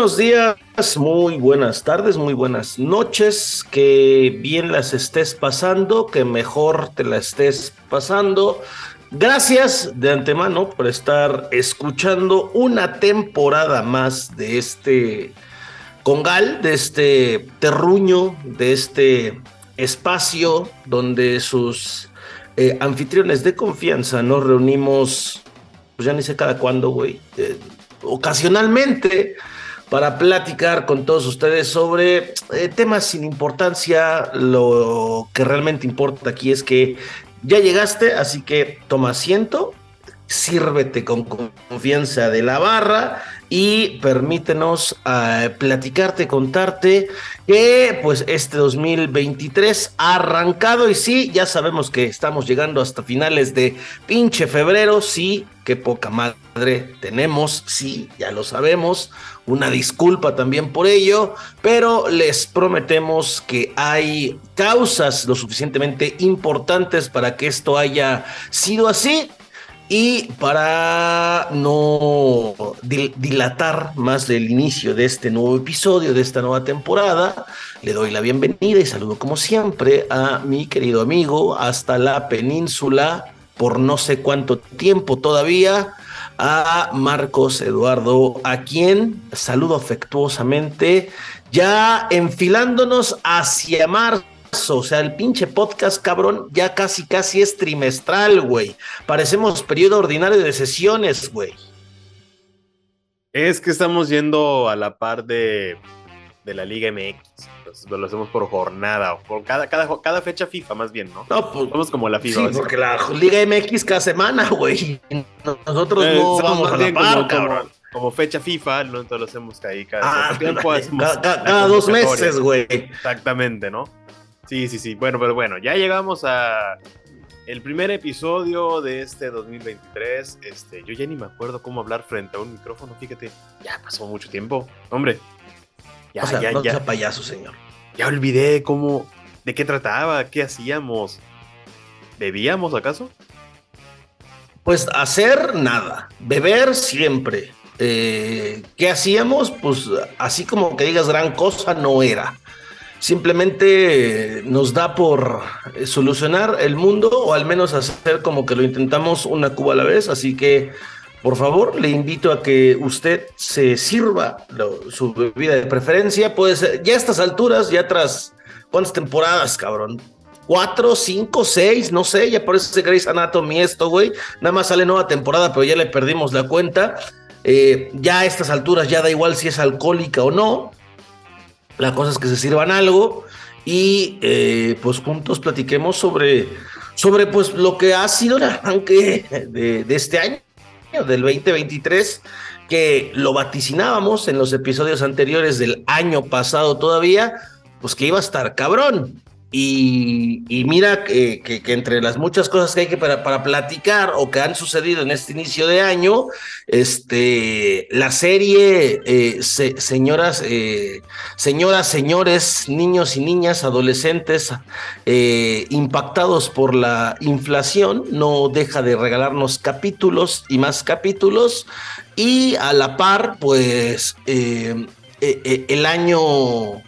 buenos días, muy buenas tardes, muy buenas noches, que bien las estés pasando, que mejor te la estés pasando. Gracias de antemano por estar escuchando una temporada más de este congal, de este terruño, de este espacio donde sus eh, anfitriones de confianza nos reunimos, pues ya ni sé cada cuándo, güey, eh, ocasionalmente para platicar con todos ustedes sobre eh, temas sin importancia. Lo que realmente importa aquí es que ya llegaste, así que toma asiento, sírvete con confianza de la barra y permítenos uh, platicarte, contarte que pues este 2023 ha arrancado y sí, ya sabemos que estamos llegando hasta finales de pinche febrero, sí, qué poca madre tenemos, sí, ya lo sabemos, una disculpa también por ello, pero les prometemos que hay causas lo suficientemente importantes para que esto haya sido así y para no dilatar más el inicio de este nuevo episodio, de esta nueva temporada, le doy la bienvenida y saludo como siempre a mi querido amigo hasta la península por no sé cuánto tiempo todavía, a Marcos Eduardo, a quien saludo afectuosamente, ya enfilándonos hacia marzo o sea, el pinche podcast, cabrón, ya casi, casi es trimestral, güey. Parecemos periodo ordinario de sesiones, güey. Es que estamos yendo a la par de, de la Liga MX. Lo hacemos por jornada, o por cada, cada, cada fecha FIFA, más bien, ¿no? No, pues. Vamos como la FIFA. Sí, porque la Liga MX cada semana, güey. Nosotros eh, no vamos a la par, como, cabrón. Como, fecha FIFA, no entonces lo hacemos ahí cada, Ah, tiempo. cada, cada- cada dos meses, güey. Exactamente, ¿no? Sí, sí, sí. Bueno, pero bueno, ya llegamos a el primer episodio de este 2023. Este, yo ya ni me acuerdo cómo hablar frente a un micrófono, fíjate. Ya pasó mucho tiempo. Hombre. Ya, o sea, ya, no ya. sea payaso, señor. Ya olvidé cómo, de qué trataba, qué hacíamos. ¿Bebíamos acaso? Pues hacer nada, beber siempre. Eh, ¿Qué hacíamos? Pues así como que digas gran cosa, no era. Simplemente eh, nos da por eh, solucionar el mundo o al menos hacer como que lo intentamos una cuba a la vez. Así que, por favor, le invito a que usted se sirva su bebida de preferencia. Puede ser, ya a estas alturas, ya tras cuántas temporadas, cabrón. Cuatro, cinco, seis, no sé, ya parece Grey's Anatomy esto, güey. Nada más sale nueva temporada, pero ya le perdimos la cuenta. Eh, ya a estas alturas ya da igual si es alcohólica o no. La cosa es que se sirvan algo y eh, pues juntos platiquemos sobre, sobre pues lo que ha sido el arranque de este año, del 2023, que lo vaticinábamos en los episodios anteriores del año pasado todavía, pues que iba a estar cabrón. Y, mira que, entre las muchas cosas que hay que para, para platicar o que han sucedido en este inicio de año, este, la serie eh, se- señoras, eh, señoras, señores, niños y niñas, adolescentes eh, impactados por la inflación, no deja de regalarnos capítulos y más capítulos. Y a la par, pues el año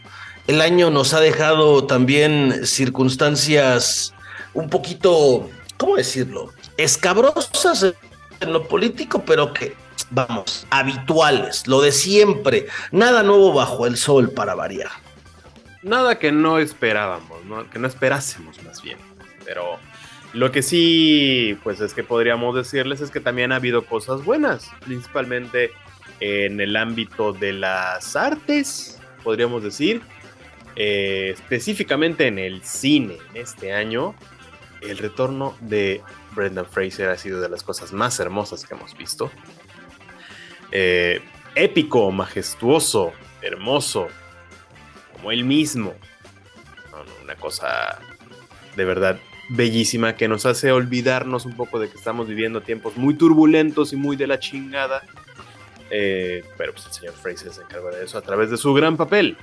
el año nos ha dejado también circunstancias un poquito, ¿cómo decirlo? Escabrosas en lo político, pero que, vamos, habituales, lo de siempre. Nada nuevo bajo el sol para variar. Nada que no esperábamos, ¿no? que no esperásemos más bien. Pero lo que sí, pues es que podríamos decirles es que también ha habido cosas buenas, principalmente en el ámbito de las artes, podríamos decir. Eh, específicamente en el cine en este año, el retorno de Brendan Fraser ha sido de las cosas más hermosas que hemos visto. Eh, épico, majestuoso, hermoso, como él mismo. Una cosa de verdad bellísima que nos hace olvidarnos un poco de que estamos viviendo tiempos muy turbulentos y muy de la chingada. Eh, pero pues el señor Fraser se encarga de eso a través de su gran papel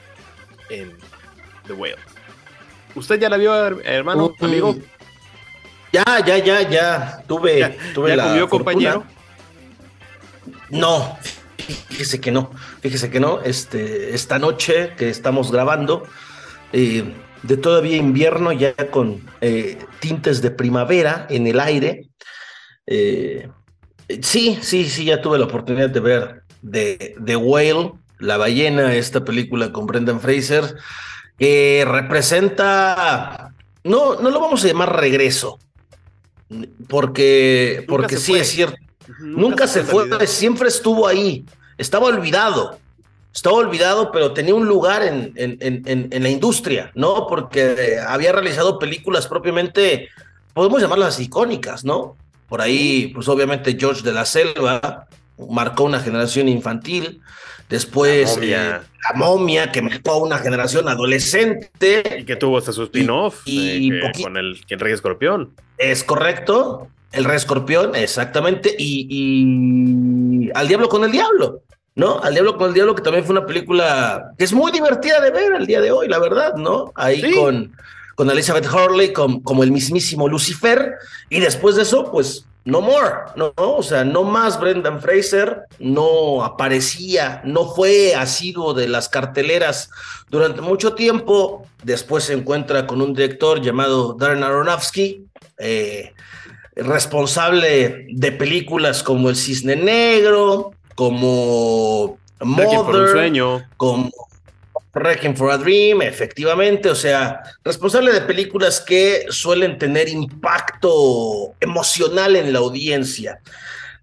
en The Whale. ¿Usted ya la vio, her- hermano, amigo? Ya, ya, ya, ya. Tuve, ¿Ya, tuve ya la comió, compañero? No, fíjese que no, fíjese que no, este, esta noche que estamos grabando, eh, de todavía invierno, ya con eh, tintes de primavera en el aire. Eh, sí, sí, sí, ya tuve la oportunidad de ver The, The Whale, La ballena, esta película con Brendan Fraser, que representa, no, no lo vamos a llamar regreso, porque, porque sí es cierto, nunca, se fue, siempre estuvo ahí, estaba olvidado estaba olvidado, pero tenía un lugar en, en, la industria, ¿no? Porque había realizado películas propiamente, podemos llamarlas icónicas, ¿no? Por ahí, pues obviamente George de la Selva marcó una generación infantil, después la momia, eh, que marcó una generación adolescente. Y que tuvo hasta su spin-off y, eh, con el, el Rey Escorpión. Es correcto, el Rey Escorpión, exactamente, y, y Al Diablo con el Diablo. ¿no? Al Diablo con el Diablo, que también fue una película que es muy divertida de ver el día de hoy, la verdad, ¿no? Ahí con, con Elizabeth Hurley como el mismísimo Lucifer, y después de eso, pues, no more, ¿no? O sea, no más Brendan Fraser, no aparecía, no fue asiduo de las carteleras durante mucho tiempo, después se encuentra con un director llamado Darren Aronofsky, eh, responsable de películas como El Cisne Negro, como Mother, sueño. como Wrecking for a Dream, efectivamente, o sea, responsable de películas que suelen tener impacto emocional en la audiencia.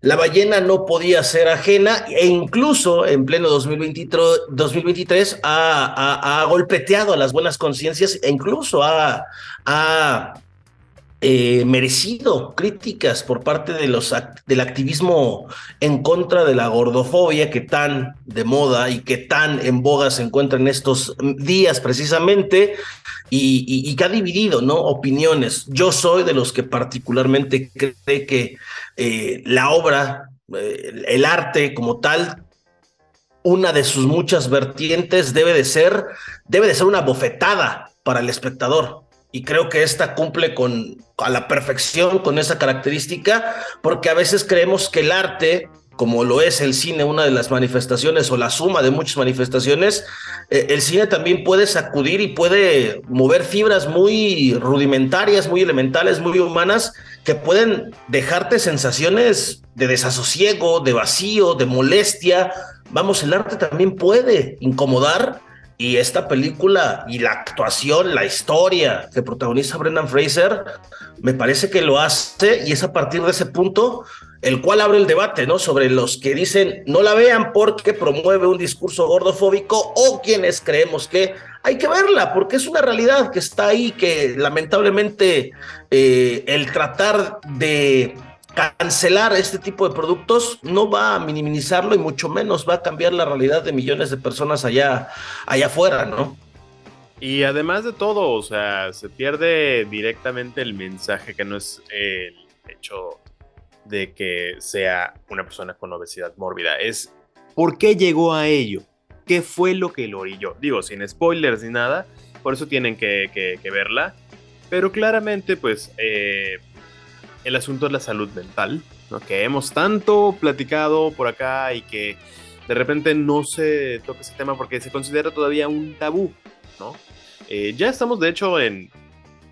La ballena no podía ser ajena e incluso en pleno 2023, ha, golpeteado a las buenas conciencias e incluso ha, ha eh, merecido críticas por parte de los, del activismo en contra de la gordofobia que tan de moda y que tan en boga se encuentra en estos días precisamente y, que ha dividido ¿no? opiniones. Yo soy de los que particularmente cree que eh, la obra, eh, el arte como tal, una de sus muchas vertientes debe de ser, debe de ser una bofetada para el espectador y creo que esta cumple con a la perfección con esa característica, porque a veces creemos que el arte, como lo es el cine, una de las manifestaciones o la suma de muchas manifestaciones, eh, el cine también puede sacudir y puede mover fibras muy rudimentarias, muy elementales, muy humanas, que pueden dejarte sensaciones de desasosiego, de vacío, de molestia. Vamos, el arte también puede incomodar y esta película y la actuación, la historia que protagoniza Brendan Fraser, me parece que lo hace y es a partir de ese punto el cual abre el debate, ¿no? Sobre los que dicen no la vean porque promueve un discurso gordofóbico o quienes creemos que hay que verla porque es una realidad que está ahí, que lamentablemente eh, el tratar de cancelar este tipo de productos no va a minimizarlo y mucho menos va a cambiar la realidad de millones de personas allá, allá afuera, ¿no? Y además de todo, o sea, se pierde directamente el mensaje que no es el hecho de que sea una persona con obesidad mórbida, es por qué llegó a ello, qué fue lo que lo orilló. Digo, sin spoilers ni nada, por eso tienen que, verla, pero claramente, pues, eh, el asunto es la salud mental, que hemos tanto platicado por acá y que de repente no se toca ese tema porque se considera todavía un tabú, ¿no? Eh, ya estamos, de hecho, en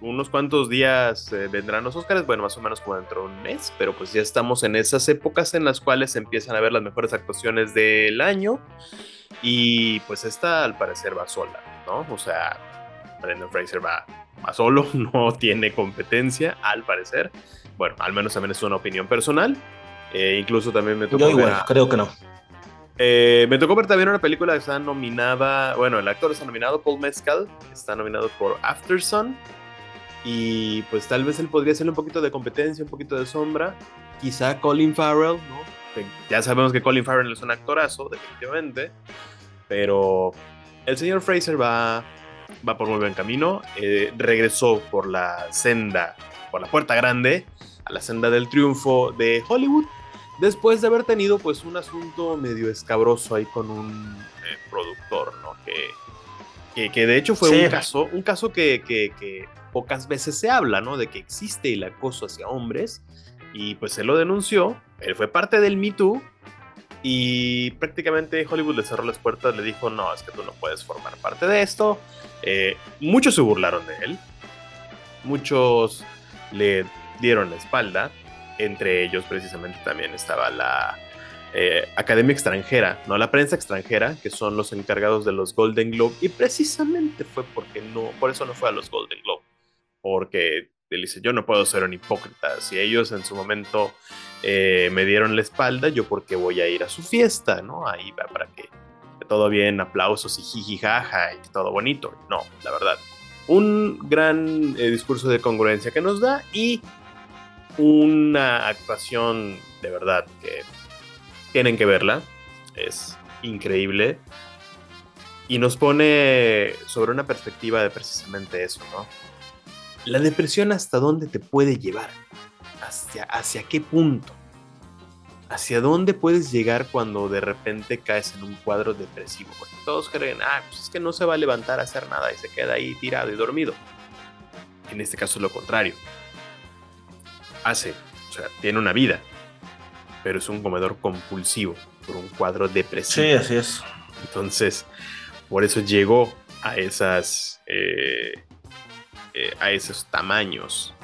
unos cuantos días eh, vendrán los Oscars, bueno, más o menos como dentro de un mes, pero pues ya estamos en esas épocas en las cuales empiezan a ver las mejores actuaciones del año y pues esta al parecer va sola, ¿no? O sea, Brendan Fraser va solo, no tiene competencia, al parecer. Bueno, al menos también es una opinión personal. Eh, incluso también me tocó. Yo igual, creo que no. Eh, me tocó ver también una película que está nominada. Bueno, el actor está nominado, Paul Mescal, está nominado por Aftersun. Y pues tal vez él podría hacerle un poquito de competencia, un poquito de sombra. Quizá Colin Farrell, ¿no? Ya sabemos que Colin Farrell es un actorazo, definitivamente. Pero el señor Fraser va, va por muy buen camino. Eh, regresó por la senda por la puerta grande a la senda del triunfo de Hollywood, después de haber tenido pues un asunto medio escabroso ahí con un eh, productor, ¿no? Que, que, de hecho fue un caso, un caso que, que, pocas veces se habla, ¿no? De que existe el acoso hacia hombres y pues él lo denunció, él fue parte del Me Too y prácticamente Hollywood le cerró las puertas, le dijo, no, es que tú no puedes formar parte de esto. Eh, muchos se burlaron de él, muchos le dieron la espalda, entre ellos precisamente también estaba la eh, Academia Extranjera, no la prensa extranjera, que son los encargados de los Golden Globe, y precisamente fue porque no, por eso no fue a los Golden Globe, porque él dice, yo no puedo ser un hipócrita, si ellos en su momento eh, me dieron la espalda, yo porque voy a ir a su fiesta, ¿no? Ahí va para que todo bien, aplausos y jijijaja y todo bonito. No, la verdad. Un gran eh, discurso de congruencia que nos da y una actuación de verdad que tienen que verla. Es increíble. Y nos pone sobre una perspectiva de precisamente eso, ¿no? La depresión hasta dónde te puede llevar hacia, hacia qué punto. ¿Hacia dónde puedes llegar cuando de repente caes en un cuadro depresivo? Porque todos creen, ah, pues es que no se va a levantar a hacer nada y se queda ahí tirado y dormido. En este caso es lo contrario. Hace, o sea, tiene una vida, pero es un comedor compulsivo por un cuadro depresivo. Sí, así es. Entonces, por eso llegó a esas, eh, eh, a esos tamaños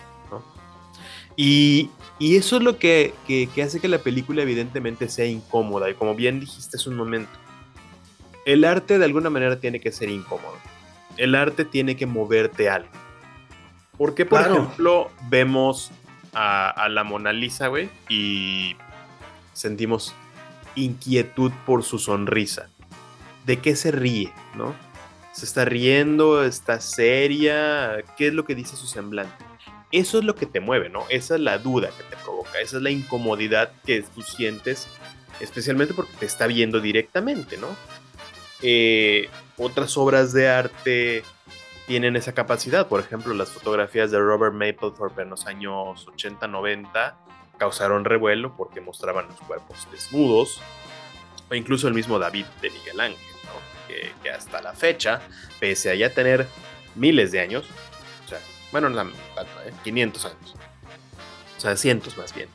y, eso es lo que, hace que la película evidentemente sea incómoda. Y como bien dijiste hace un momento, el arte de alguna manera tiene que ser incómodo. El arte tiene que moverte algo. ¿Por qué, por ejemplo, vemos a, la Mona Lisa, güey, y sentimos inquietud por su sonrisa? ¿De qué se ríe, no? ¿Se está riendo? ¿Está seria? ¿Qué es lo que dice su semblante? Eso es lo que te mueve, ¿no? Esa es la duda que te provoca, esa es la incomodidad que tú sientes, especialmente porque te está viendo directamente, ¿no? Eh, otras obras de arte tienen esa capacidad, por ejemplo, las fotografías de Robert Mapplethorpe en los años 80-90 causaron revuelo porque mostraban los cuerpos desnudos, o incluso el mismo David de Miguel Ángel, ¿no? que, que hasta la fecha, pese a ya tener miles de años, bueno, no 500 años. O sea, cientos más bien.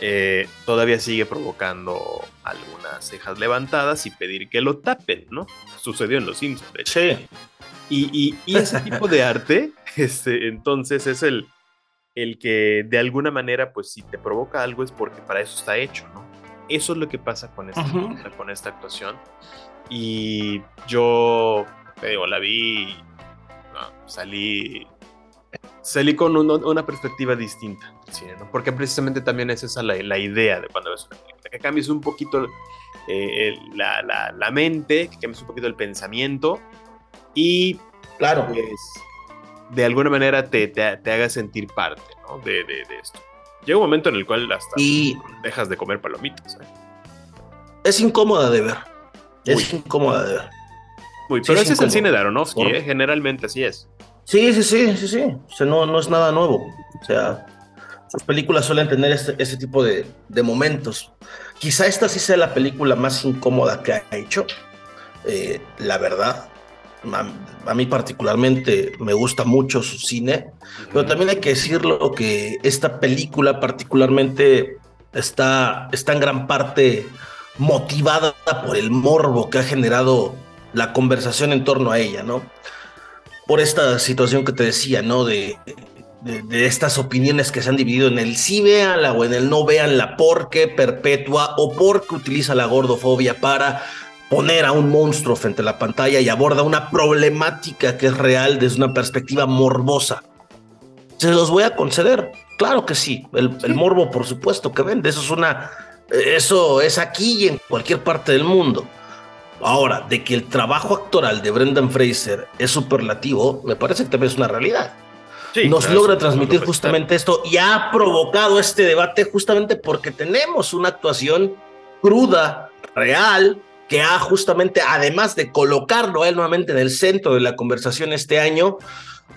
Eh, todavía sigue provocando algunas cejas levantadas y pedir que lo tapen, ¿no? Sucedió en Los Simpsons, de hecho. Sí. Y, ese tipo de arte, este, entonces es el, el que de alguna manera, pues si te provoca algo es porque para eso está hecho, ¿no? Eso es lo que pasa con esta, con esta actuación. Y yo, te digo, la vi, salí salí con una perspectiva distinta porque precisamente también es esa la, idea de cuando ves una película, que cambies un poquito eh, la, mente, que cambies un poquito el pensamiento y claro. Pues, de alguna manera te, te, haga sentir parte de, esto. Llega un momento en el cual hasta dejas de comer palomitas. ¿eh? Es incómoda de ver. Es incómoda de ver. pero ese es el cine de Aronofsky, ¿eh? generalmente así es. Sí, sí, sí, sí, sí. O sea, no, no es nada nuevo. O sea, sus películas suelen tener este, ese tipo de, momentos. Quizá esta sí sea la película más incómoda que ha hecho. Eh, la verdad, a, mí particularmente me gusta mucho su cine, pero también hay que decirlo que esta película particularmente está, está en gran parte motivada por el morbo que ha generado la conversación en torno a ella, ¿no? Por esta situación que te decía, ¿no? De, de, estas opiniones que se han dividido en el sí véanla o en el no véanla porque perpetua o porque utiliza la gordofobia para poner a un monstruo frente a la pantalla y aborda una problemática que es real desde una perspectiva morbosa. Se los voy a conceder, claro que sí. El, el morbo, por supuesto, que vende. Eso es una. Eso es aquí y en cualquier parte del mundo. Ahora, de que el trabajo actoral de Brendan Fraser es superlativo, me parece que también es una realidad. Nos logra transmitir justamente esto y ha provocado este debate justamente porque tenemos una actuación cruda, real, que ha justamente, además de colocarlo él nuevamente en el centro de la conversación este año,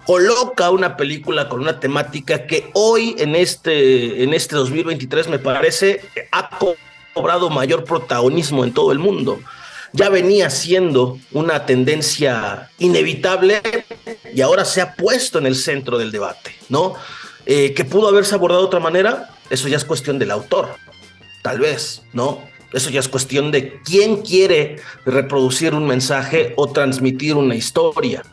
coloca una película con una temática que hoy en este, en este 2023 me parece ha cobrado mayor protagonismo en todo el mundo ya venía siendo una tendencia inevitable y ahora se ha puesto en el centro del debate, ¿no? Eh, que pudo haberse abordado de otra manera, eso ya es cuestión del autor, tal vez, ¿no? Eso ya es cuestión de quién quiere reproducir un mensaje o transmitir una historia.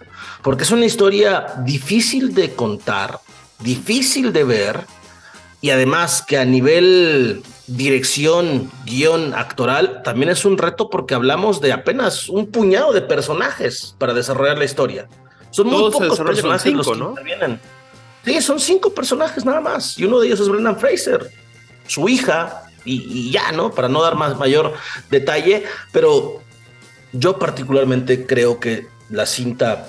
Porque es una historia difícil de contar, difícil de ver y además que a nivel dirección, guion, actoral, también es un reto porque hablamos de apenas un puñado de personajes para desarrollar la historia. Son muy pocos personajes los que ¿no? intervienen. Sí, son cinco personajes nada más y uno de ellos es Brendan Fraser, su hija y, y ya, ¿no? Para no dar más mayor detalle, pero yo particularmente creo que la cinta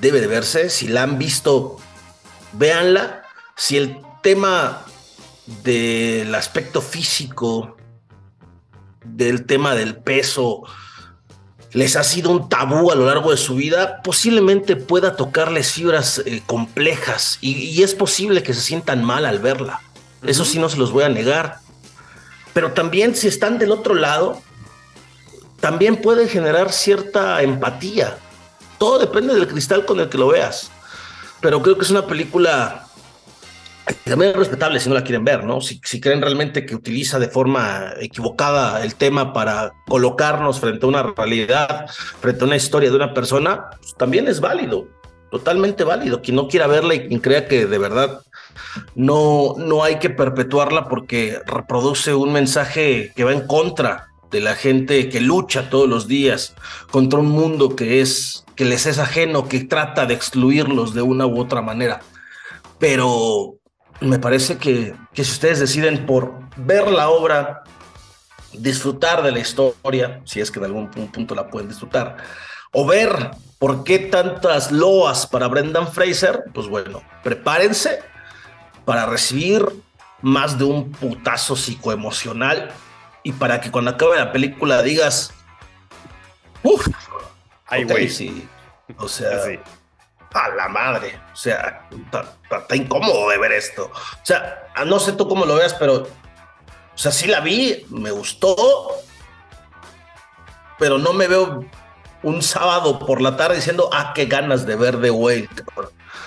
debe de verse. Si la han visto, véanla. Si el tema del aspecto físico, del tema del peso, les ha sido un tabú a lo largo de su vida, posiblemente pueda tocarles fibras eh, complejas y, es posible que se sientan mal al verla. Eso sí no se los voy a negar. Pero también si están del otro lado, también puede generar cierta empatía. Todo depende del cristal con el que lo veas. Pero creo que es una película también es respetable si no la quieren ver, ¿no? Si, creen realmente que utiliza de forma equivocada el tema para colocarnos frente a una realidad, frente a una historia de una persona, pues también es válido, totalmente válido. Quien no quiera verla y quien crea que de verdad no, no hay que perpetuarla porque reproduce un mensaje que va en contra de la gente que lucha todos los días contra un mundo que es que les es ajeno, que trata de excluirlos de una u otra manera. Pero me parece que, que si ustedes deciden por ver la obra, disfrutar de la historia, si es que en algún punto la pueden disfrutar, o ver por qué tantas loas para Brendan Fraser, pues bueno, prepárense para recibir más de un putazo psicoemocional y para que cuando acabe la película digas, uff, ay, güey, sí. O sea, a la madre. O sea, está incómodo de ver esto. O sea, no sé tú cómo lo veas, pero, o sea, sí la vi, me gustó, pero no me veo un sábado por la tarde diciendo, ah, qué ganas de ver The Whale.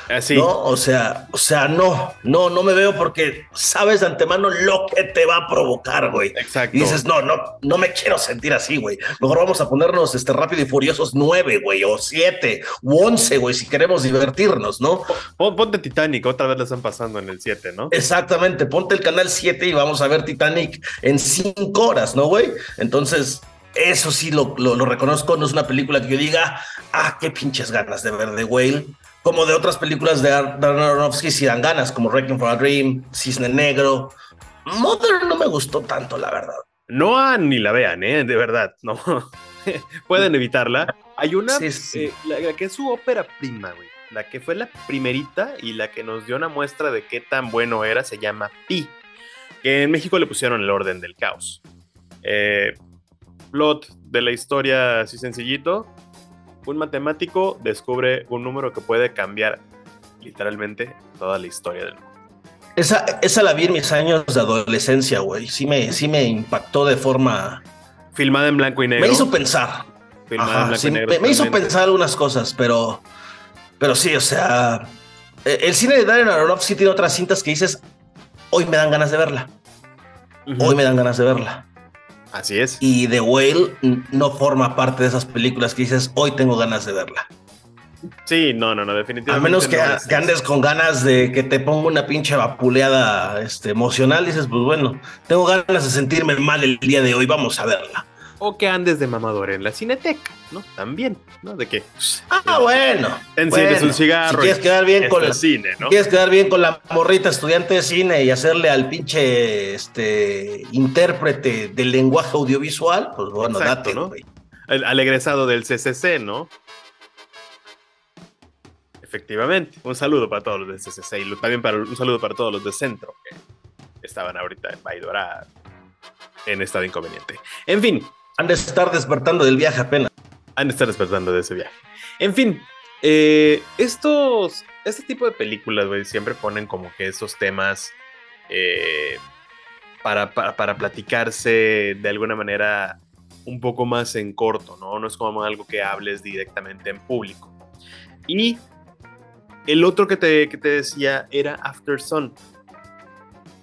Así. ¿No? O sea, o sea, no, no, no me veo porque sabes de antemano lo que te va a provocar, güey. Exacto. Y dices, no, no, no me quiero sentir así, güey. Mejor vamos a ponernos este rápido y furiosos nueve, güey, o siete, u once, güey, si queremos divertirnos, ¿no? Ponte Titanic, otra vez la están pasando en el siete, ¿no? Exactamente, ponte el canal siete y vamos a ver Titanic en cinco horas, ¿no, güey? Entonces, eso sí lo, lo, lo, reconozco, no es una película que yo diga, ah, qué pinches ganas de ver The Whale, como de otras películas de Darren Aronofsky si dan ganas, como Wrecking for a Dream, Cisne Negro. Mother no me gustó tanto, la verdad. No ni la vean, ¿eh? De verdad, no. Pueden evitarla. Hay una, eh, la, que es su ópera prima, güey. La que fue la primerita y la que nos dio una muestra de qué tan bueno era, se llama Pi. Que en México le pusieron el orden del caos. Eh, plot de la historia así sencillito un matemático descubre un número que puede cambiar literalmente toda la historia del mundo. Esa, esa la vi en mis años de adolescencia, güey. Sí me, sí me impactó de forma. Filmada en blanco y negro. Me hizo pensar. Filmada en blanco y negro. Me, hizo pensar algunas cosas, pero. Pero sí, o sea. E, el cine de Darren Aronofsky tiene otras cintas que dices. Hoy me dan ganas de verla. Hoy me dan ganas de verla. Así es. Y The Whale no forma parte de esas películas que dices, hoy tengo ganas de verla. Sí, no, no, no, definitivamente. A menos que, andes con ganas de que te ponga una pinche vapuleada este, emocional, dices, pues bueno, tengo ganas de sentirme mal el día de hoy, vamos a verla o que andes de mamador en la cineteca, ¿no? También, ¿no? De que. Ah, bueno. Enciendes un cigarro. Si quieres quedar bien con el cine, ¿no? Quieres quedar bien con la morrita estudiante de cine y hacerle al pinche este intérprete del lenguaje audiovisual, pues bueno, date, ¿no? al egresado del CCC, ¿no? Efectivamente. Un saludo para todos los del CCC y también para, un saludo para todos los de Centro que estaban ahorita en Baidora en estado inconveniente. En fin, han de estar despertando del viaje apenas. Han de estar despertando de ese viaje. En fin, eh, estos, este tipo de películas, güey, siempre ponen como que esos temas eh, para, para, platicarse de alguna manera un poco más en corto, ¿no? No es como algo que hables directamente en público. Y el otro que te, que te decía era After Sun,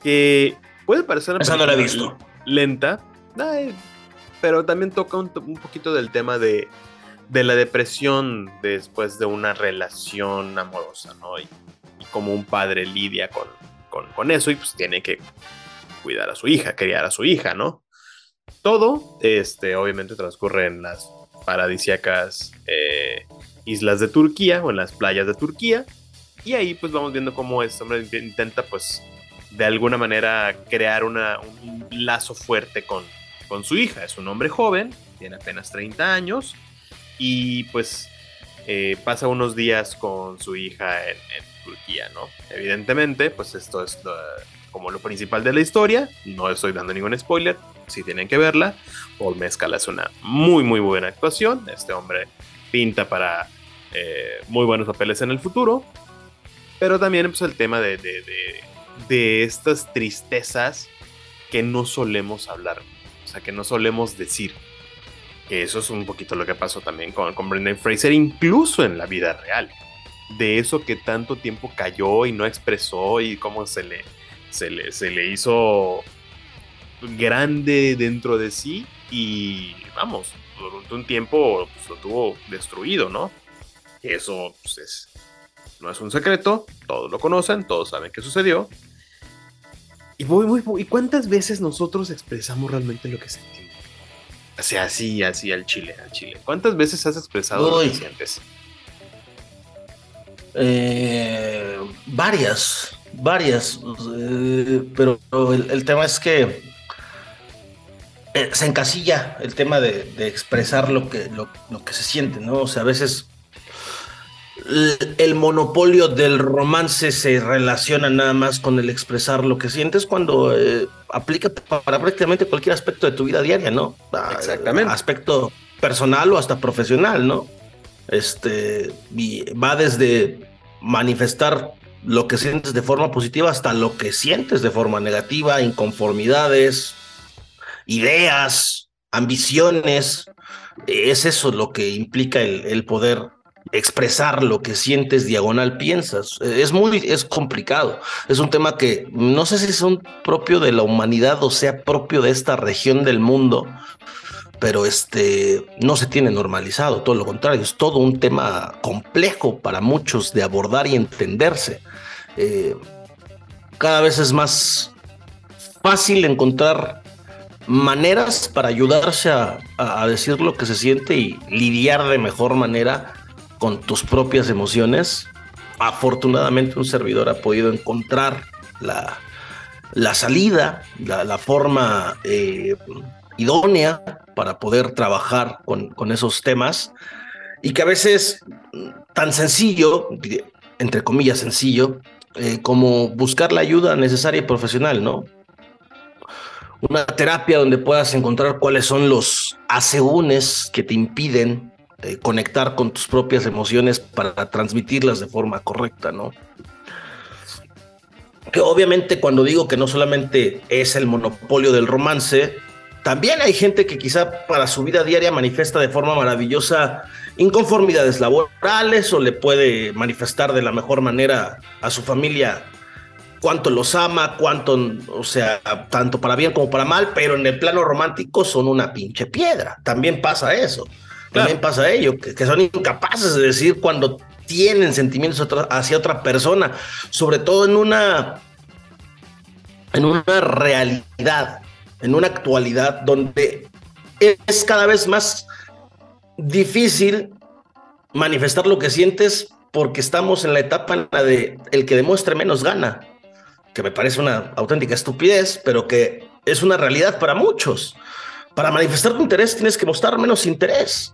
que puede parecer una Esa no la he visto. lenta, pero también toca un, poquito del tema de, la depresión después de una relación amorosa, ¿no? Y, como un padre lidia con, eso y pues tiene que cuidar a su hija, criar a su hija, ¿no? Todo, este, obviamente transcurre en las paradisiacas eh, islas de Turquía o en las playas de Turquía. Y ahí pues vamos viendo cómo este hombre intenta pues de alguna manera crear un lazo fuerte con, con su hija. Es un hombre joven, tiene apenas 30 años y pues eh, pasa unos días con su hija en, Turquía, ¿no? Evidentemente, pues esto es como lo principal de la historia. No estoy dando ningún spoiler, si tienen que verla. Paul Mescal hace una muy, muy buena actuación. Este hombre pinta para eh, muy buenos papeles en el futuro. Pero también pues, el tema de, de, estas tristezas que no solemos hablar, que no solemos decir. Que eso es un poquito lo que pasó también con, con Brendan Fraser, incluso en la vida real. De eso que tanto tiempo cayó y no expresó y cómo se le, se le, se le hizo grande dentro de sí y vamos, durante un tiempo pues, lo tuvo destruido, ¿no? Eso pues, no es un secreto, todos lo conocen, todos saben qué sucedió. Y, voy, ¿y cuántas veces nosotros expresamos realmente lo que sentimos? O sea, así, así al chile, al chile. ¿Cuántas veces has expresado lo que sientes? Eh, varias, varias. Eh, pero el, tema es que eh, se encasilla el tema de, expresar lo que, lo, lo, que se siente, ¿no? O sea, a veces el monopolio del romance se relaciona nada más con el expresar lo que sientes cuando eh, aplica para prácticamente cualquier aspecto de tu vida diaria, ¿no? Exactamente. Aspecto personal o hasta profesional, ¿no? Este va desde manifestar lo que sientes de forma positiva hasta lo que sientes de forma negativa, inconformidades, ideas, ambiciones. Es eso lo que implica el poder expresar lo que sientes diagonal piensas. Es muy, es complicado. Es un tema que no sé si es propio de la humanidad o sea propio de esta región del mundo, pero este no se tiene normalizado, todo lo contrario, es todo un tema complejo para muchos de abordar y entenderse. Eh, cada vez es más fácil encontrar maneras para ayudarse a decir lo que se siente y lidiar de mejor manera con tus propias emociones. Afortunadamente un servidor ha podido encontrar la, la salida, la, forma eh, idónea para poder trabajar con, con, esos temas y que a veces tan sencillo, entre comillas sencillo, eh, como buscar la ayuda necesaria y profesional, ¿no? Una terapia donde puedas encontrar cuáles son los asegúnes que te impiden eh, conectar con tus propias emociones para transmitirlas de forma correcta, ¿no? Que obviamente cuando digo que no solamente es el monopolio del romance, también hay gente que quizá para su vida diaria manifiesta de forma maravillosa inconformidades laborales o le puede manifestar de la mejor manera a su familia cuánto los ama, cuánto, o sea, tanto para bien como para mal, pero en el plano romántico son una pinche piedra. También pasa eso. También pasa ello, que, son incapaces de decir cuando tienen sentimientos hacia otra persona, sobre todo en una, en una realidad, en una actualidad donde es cada vez más difícil manifestar lo que sientes porque estamos en la etapa en la de el que demuestre menos gana, que me parece una auténtica estupidez, pero que es una realidad para muchos. Para manifestar tu interés tienes que mostrar menos interés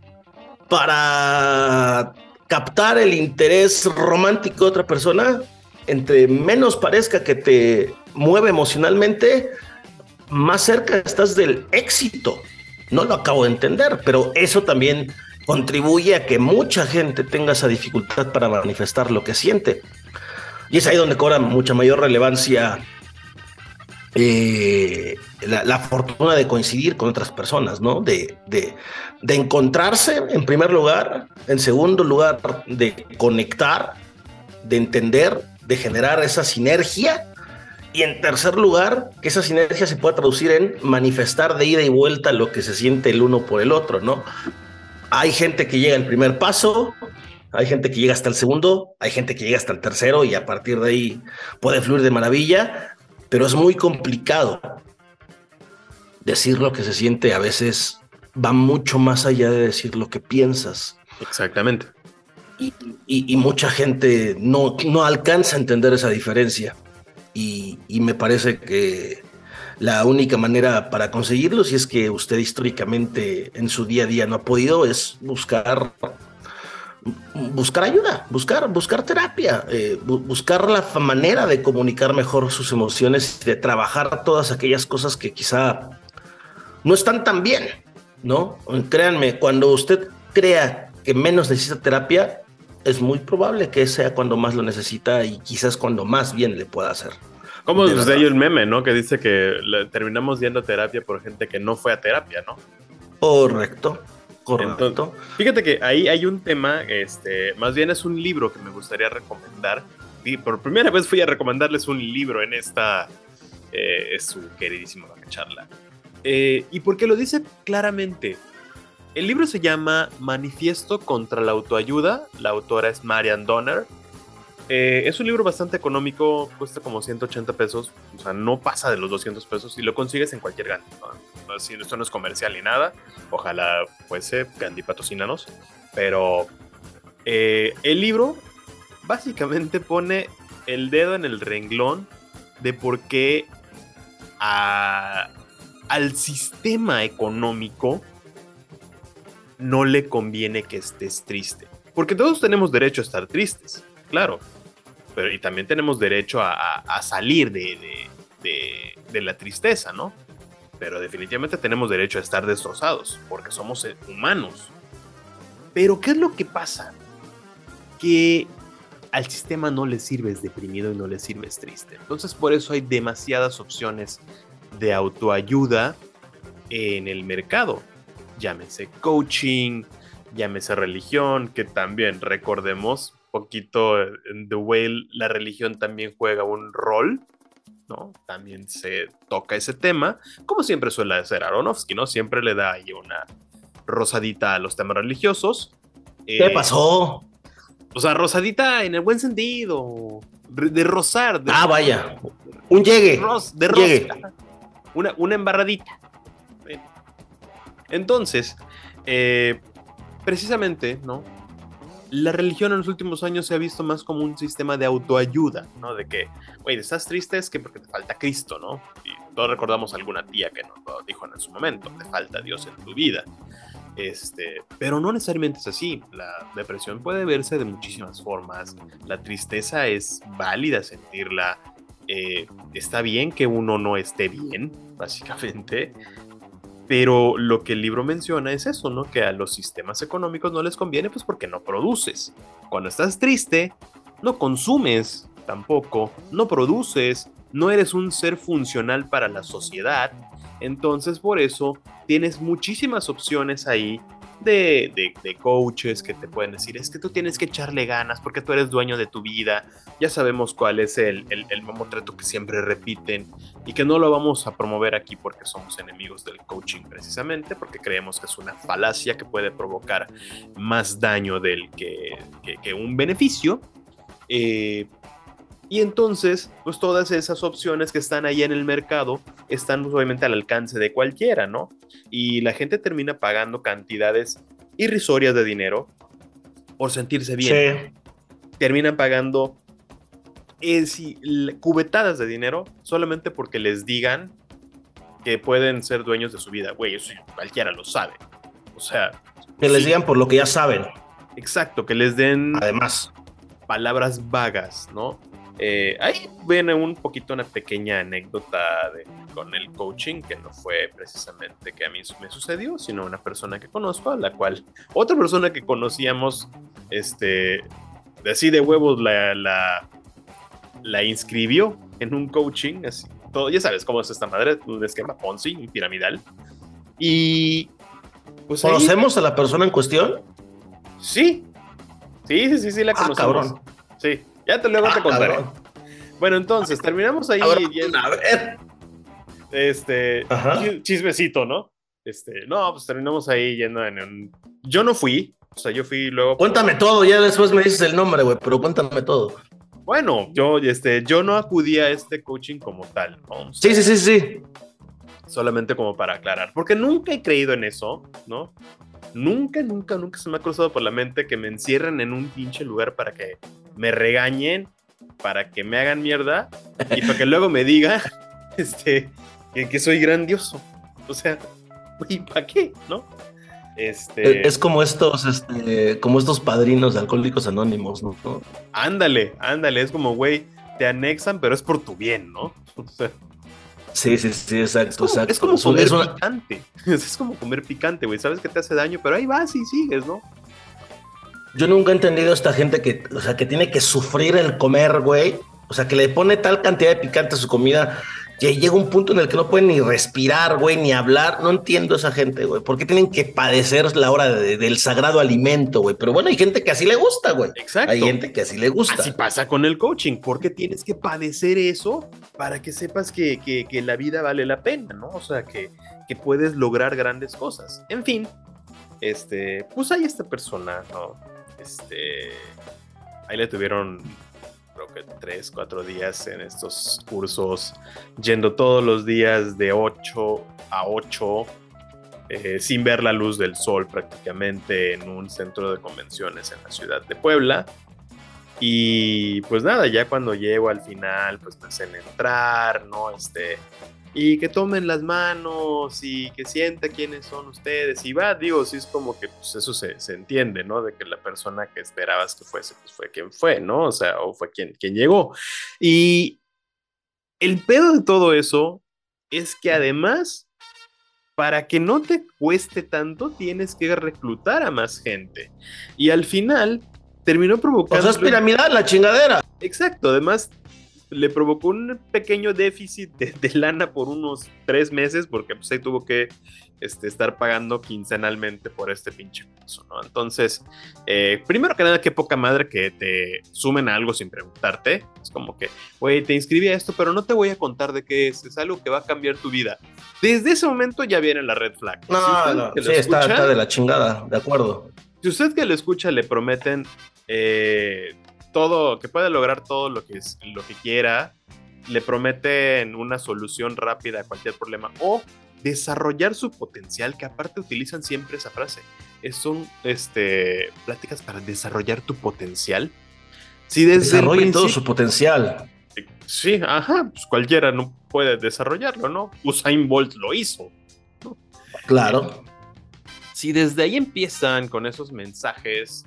para captar el interés romántico de otra persona, entre menos parezca que te mueve emocionalmente, más cerca estás del éxito. No lo acabo de entender, pero eso también contribuye a que mucha gente tenga esa dificultad para manifestar lo que siente. Y es ahí donde cobra mucha mayor relevancia eh, la, fortuna de coincidir con otras personas, ¿no? De, de, de, encontrarse en primer lugar, en segundo lugar, de conectar, de entender, de generar esa sinergia Y en tercer lugar, que esa sinergia se pueda traducir en manifestar de ida y vuelta lo que se siente el uno por el otro, ¿no? Hay gente que llega al primer paso, hay gente que llega hasta el segundo, hay gente que llega hasta el tercero y a partir de ahí puede fluir de maravilla, pero es muy complicado. Decir lo que se siente a veces va mucho más allá de decir lo que piensas. Exactamente. Y, mucha gente no, no alcanza a entender esa diferencia. Y, y, me parece que la única manera para conseguirlo, si es que usted históricamente en su día a día no ha podido, es buscar buscar ayuda, buscar, buscar terapia, eh, buscar la manera de comunicar mejor sus emociones, de trabajar todas aquellas cosas que quizá no están tan bien, ¿no? Créanme, cuando usted crea que menos necesita terapia, es muy probable que sea cuando más lo necesita y quizás cuando más bien le pueda hacer. Como desde ahí el meme, ¿no? Que dice que terminamos yendo a terapia por gente que no fue a terapia, ¿no? Correcto. Correcto. fíjate que ahí hay un tema, este, más bien es un libro que me gustaría recomendar. Por primera vez fui a recomendarles un libro en esta, eh, es su queridísima charla. Eh, y porque lo dice claramente. El libro se llama Manifiesto contra la autoayuda. La autora es Marian Donner. Eh, es un libro bastante económico, cuesta como 180 pesos, o sea, no pasa de los 200 pesos y lo consigues en cualquier Gandhi. ¿no? esto no es comercial ni nada, ojalá fuese Gandhi patrocínanos, pero eh, el libro básicamente pone el dedo en el renglón de por qué al sistema económico no le conviene que estés triste. Porque todos tenemos derecho a estar tristes, claro. Y también tenemos derecho a, salir de, de, la tristeza, ¿no? Pero definitivamente tenemos derecho a estar destrozados, porque somos humanos. Pero ¿qué es lo que pasa? Que al sistema no le sirves deprimido y no le sirves triste. Entonces por eso hay demasiadas opciones de autoayuda en el mercado llámese coaching, llámese religión, que también recordemos poquito en The Whale, la religión también juega un rol, ¿no? También se toca ese tema, como siempre suele hacer Aronofsky, ¿no? Siempre le da ahí una rosadita a los temas religiosos. ¿Qué eh, pasó? O sea, rosadita en el buen sentido, de rosar. ah, vaya, un llegue. de rosa. Una, una embarradita. Entonces, eh, precisamente, ¿no? La religión en los últimos años se ha visto más como un sistema de autoayuda, ¿no? De que, güey, estás triste es que porque te falta Cristo, ¿no? Y todos recordamos a alguna tía que nos lo dijo en su momento, te falta Dios en tu vida. Este, pero no necesariamente es así. La depresión puede verse de muchísimas formas. La tristeza es válida sentirla. Eh, está bien que uno no esté bien, básicamente. Pero lo que el libro menciona es eso, ¿no? Que a los sistemas económicos no les conviene, pues porque no produces. Cuando estás triste, no consumes tampoco, no produces, no eres un ser funcional para la sociedad. Entonces, por eso tienes muchísimas opciones ahí de, coaches que te pueden decir, es que tú tienes que echarle ganas porque tú eres dueño de tu vida. Ya sabemos cuál es el, el, el mamotreto que siempre repiten y que no lo vamos a promover aquí porque somos enemigos del coaching precisamente, porque creemos que es una falacia que puede provocar más daño del que, que, un beneficio. Eh, y entonces, pues todas esas opciones que están ahí en el mercado están obviamente al alcance de cualquiera, ¿no? Y la gente termina pagando cantidades irrisorias de dinero por sentirse bien. Terminan pagando cubetadas de dinero solamente porque les digan que pueden ser dueños de su vida. Güey, eso cualquiera lo sabe. O sea... Que les digan por lo que ya saben. Exacto, que les den... Además. Palabras vagas, ¿no? Eh, ahí viene un poquito una pequeña anécdota con el coaching, que no fue precisamente que a mí me sucedió, sino una persona que conozco, a la cual otra persona que conocíamos, este, de así de huevos la, la, inscribió en un coaching, así, todo, ya sabes cómo es esta madre, un esquema Ponzi, un piramidal. Y pues ¿Conocemos a la persona en cuestión? Sí. Sí, sí, sí, sí, la ah, conocemos. Sí. Ya te luego te ah, contaré. Bueno, entonces, terminamos ahí. Ahora, a ver. Este, chismecito, ¿no? Este, no, pues terminamos ahí yendo en un... Yo no fui, o sea, yo fui luego... Cuéntame todo, ya después me dices el nombre, güey, pero cuéntame todo. Bueno, yo, este, yo no acudí a este coaching como tal, ¿no? sí, sí, sí, sí. Solamente como para aclarar, porque nunca he creído en eso, ¿no? Nunca, nunca, nunca se me ha cruzado por la mente que me encierren en un pinche lugar para que me regañen, para que me hagan mierda y para que luego me diga, este, que, que soy grandioso. O sea, ¿y para qué? ¿No? Este... Es como estos, este, como estos padrinos de alcohólicos anónimos, ¿no? Ándale, ándale, es como, güey, te anexan, pero es por tu bien, ¿no? sí, sí, sí, exacto, es como, comer picante. Es como comer picante, güey. Sabes que te hace daño, pero ahí vas y sigues, ¿no? Yo nunca he entendido a esta gente que, o sea, que tiene que sufrir el comer, güey. O sea, que le pone tal cantidad de picante a su comida llega un punto en el que no pueden ni respirar, güey, ni hablar. No entiendo a esa gente, güey. ¿Por qué tienen que padecer la hora del sagrado alimento, güey? Pero bueno, hay gente que así le gusta, güey. Exacto. Hay gente que así le gusta. Así pasa con el coaching. ¿Por qué tienes que padecer eso para que sepas que, que, la vida vale la pena, ¿no? O sea, que, que puedes lograr grandes cosas. En fin, este, pues hay esta persona, ¿no? Este, ahí le tuvieron que tres, cuatro días en estos cursos, yendo todos los días de 8 a 8, eh, sin ver la luz del sol prácticamente en un centro de convenciones en la ciudad de Puebla. Y pues nada, ya cuando llego al final, pues me hacen entrar, ¿no? Este, y que tomen las manos y que sienta quiénes son ustedes. Y va, digo, sí es como que pues eso se, entiende, ¿no? De que la persona que esperabas que fuese, pues fue quien fue, ¿no? O sea, o fue quien, quien llegó. Y el pedo de todo eso es que además, para que no te cueste tanto, tienes que reclutar a más gente. Y al final terminó provocando... O sea, es piramidal la chingadera. Exacto, además le provocó un pequeño déficit de, lana por unos tres meses, porque pues ahí tuvo que este, estar pagando quincenalmente por este pinche curso, ¿no? Entonces, eh, primero que nada, qué poca madre que te sumen a algo sin preguntarte. Es como que, güey, te inscribí a esto, pero no te voy a contar de qué es. Es algo que va a cambiar tu vida. Desde ese momento ya viene la red flag. No, no, sí, está, de la chingada, de acuerdo. Si usted que le escucha le prometen eh, todo, que puede lograr todo lo que, es, lo que quiera, le prometen una solución rápida a cualquier problema o desarrollar su potencial, que aparte utilizan siempre esa frase. son este, pláticas para desarrollar tu potencial. Si desde todo su potencial. Sí, ajá, pues cualquiera no puede desarrollarlo, ¿no? Usain Bolt lo hizo. Claro. Si desde ahí empiezan con esos mensajes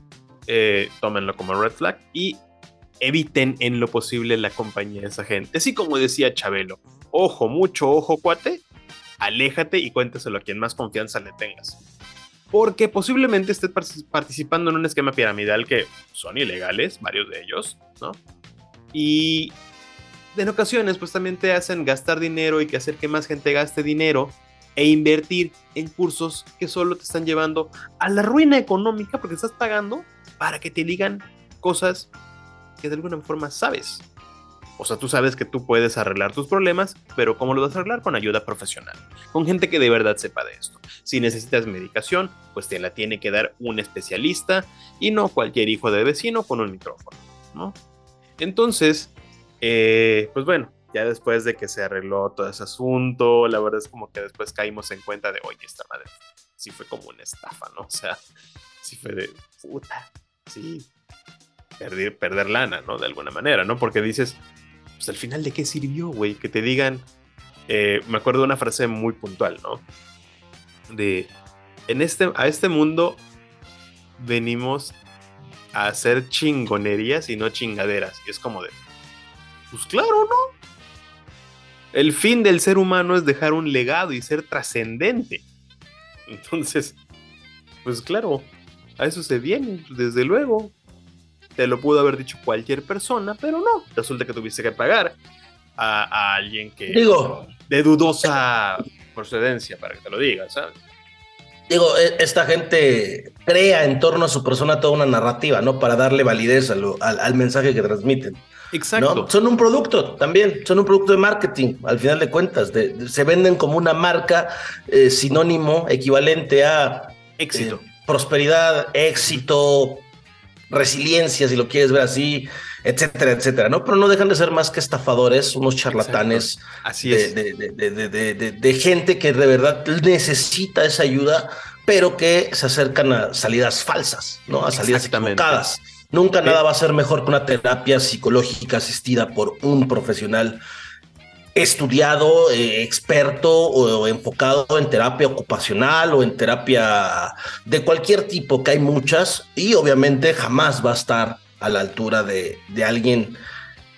eh, tómenlo como red flag y eviten en lo posible la compañía de esa gente. Así como decía Chabelo, ojo, mucho ojo, cuate, aléjate y cuéntaselo a quien más confianza le tengas. Porque posiblemente estés participando en un esquema piramidal que son ilegales, varios de ellos, ¿no? Y en ocasiones pues también te hacen gastar dinero y que hacer que más gente gaste dinero e invertir en cursos que solo te están llevando a la ruina económica porque estás pagando para que te digan cosas que de alguna forma sabes. O sea, tú sabes que tú puedes arreglar tus problemas, pero ¿cómo lo vas a arreglar? Con ayuda profesional, con gente que de verdad sepa de esto. Si necesitas medicación, pues te la tiene que dar un especialista y no cualquier hijo de vecino con un micrófono, ¿no? Entonces, eh, pues bueno, ya después de que se arregló todo ese asunto, la verdad es como que después caímos en cuenta de, oye, esta madre sí fue como una estafa, ¿no? O sea, sí fue de puta, sí, perder, perder lana, ¿no? De alguna manera, ¿no? Porque dices, pues al final de qué sirvió, güey, que te digan, eh, me acuerdo de una frase muy puntual, ¿no? De, en este, a este mundo venimos a hacer chingonerías y no chingaderas. Y es como de, pues claro, ¿no? El fin del ser humano es dejar un legado y ser trascendente. Entonces, pues claro, a eso se viene, desde luego. Te lo pudo haber dicho cualquier persona, pero no. Resulta que tuviste que pagar a, alguien que. Digo. De dudosa procedencia, para que te lo diga, ¿sabes? Digo, e, esta gente crea en torno a su persona toda una narrativa, ¿no? Para darle validez al, al mensaje que transmiten. Exacto. Son un producto también, son un producto de marketing, al final de cuentas. se venden como una marca eh, sinónimo, equivalente a éxito. Eh, prosperidad, éxito, resiliencia, si lo quieres ver así, etcétera, etcétera, ¿no? Pero no dejan de ser más que estafadores, unos charlatanes así de, es. De, gente que de verdad necesita esa ayuda, pero que se acercan a salidas falsas, ¿no? A salidas equivocadas. Nunca nada va a ser mejor que una terapia psicológica asistida por un profesional estudiado, eh, experto o, enfocado en terapia ocupacional o en terapia de cualquier tipo, que hay muchas, y obviamente jamás va a estar a la altura de, de alguien,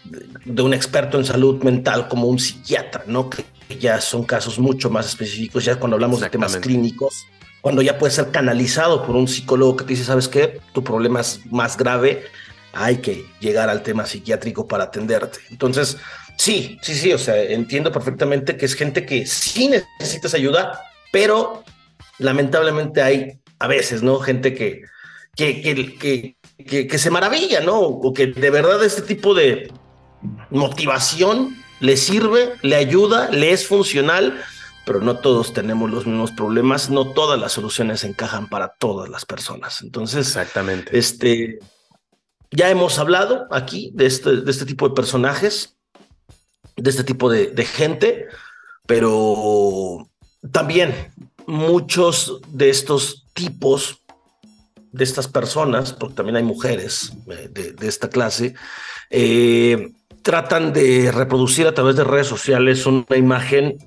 de, un experto en salud mental como un psiquiatra, ¿no? Que ya son casos mucho más específicos, ya cuando hablamos de temas clínicos, cuando ya puede ser canalizado por un psicólogo que te dice, ¿sabes qué? Tu problema es más grave, hay que llegar al tema psiquiátrico para atenderte. Entonces, Sí, sí, sí, o sea, entiendo perfectamente que es gente que sí necesitas ayuda, pero lamentablemente hay a veces, ¿no? Gente que, que, que, que, que se maravilla, ¿no? O que de verdad este tipo de motivación le sirve, le ayuda, le es funcional, pero no todos tenemos los mismos problemas, no todas las soluciones encajan para todas las personas. Entonces, exactamente. Este, ya hemos hablado aquí de este, de este tipo de personajes de este tipo de, gente, pero también muchos de estos tipos, de estas personas, porque también hay mujeres eh, de, esta clase, eh, tratan de reproducir a través de redes sociales una imagen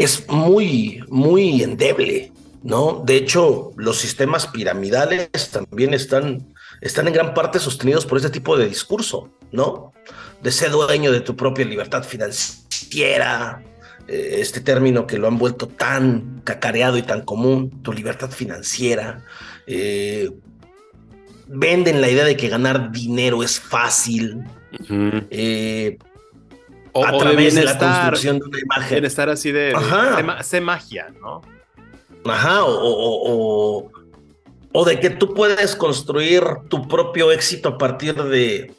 es muy, muy endeble, ¿no? De hecho, los sistemas piramidales también están, están en gran parte sostenidos por este tipo de discurso, ¿no? De ser dueño de tu propia libertad financiera, eh, este término que lo han vuelto tan cacareado y tan común, tu libertad financiera. Eh, venden la idea de que ganar dinero es fácil. Eh, o, a través de, la construcción de una imagen. Bienestar así de, sé magia, ¿no? Ajá, o, o, de que tú puedes construir tu propio éxito a partir de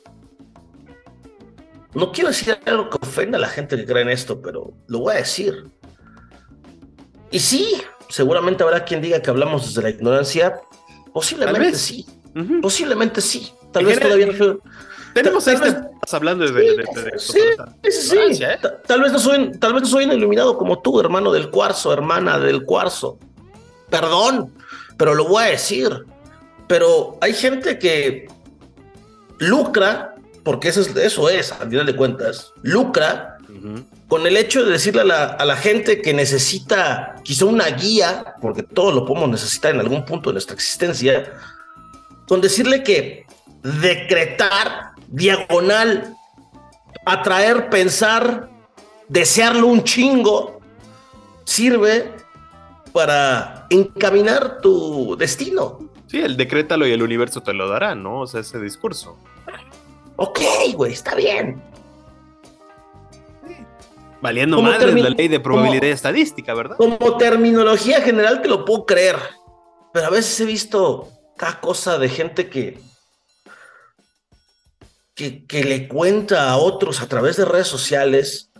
no quiero decir algo que ofenda a la gente que cree en esto, pero lo voy a decir. Y sí, seguramente habrá quien diga que hablamos desde la ignorancia. Posiblemente sí. Posiblemente sí. Tal vez todavía no Tenemos tal, vez, hablando de, sí, sí, sí, ¿eh? Tal vez no soy, tal vez no soy iluminado como tú, hermano del cuarzo, hermana del cuarzo. Perdón, pero lo voy a decir. Pero hay gente que lucra porque eso es, eso es, al final de cuentas, lucra con el hecho de decirle a la, a la, gente que necesita quizá una guía, porque todos lo podemos necesitar en algún punto de nuestra existencia, con decirle que decretar, diagonal, atraer, pensar, desearlo un chingo, sirve para encaminar tu destino. Sí, el decrétalo y el universo te lo dará, ¿no? O sea, ese discurso. Ok, güey, está bien. Valiendo madre la ley de probabilidad estadística, ¿verdad? Como terminología general te lo puedo creer. Pero a veces he visto cada cosa de gente que, que, que le cuenta a otros a través de redes sociales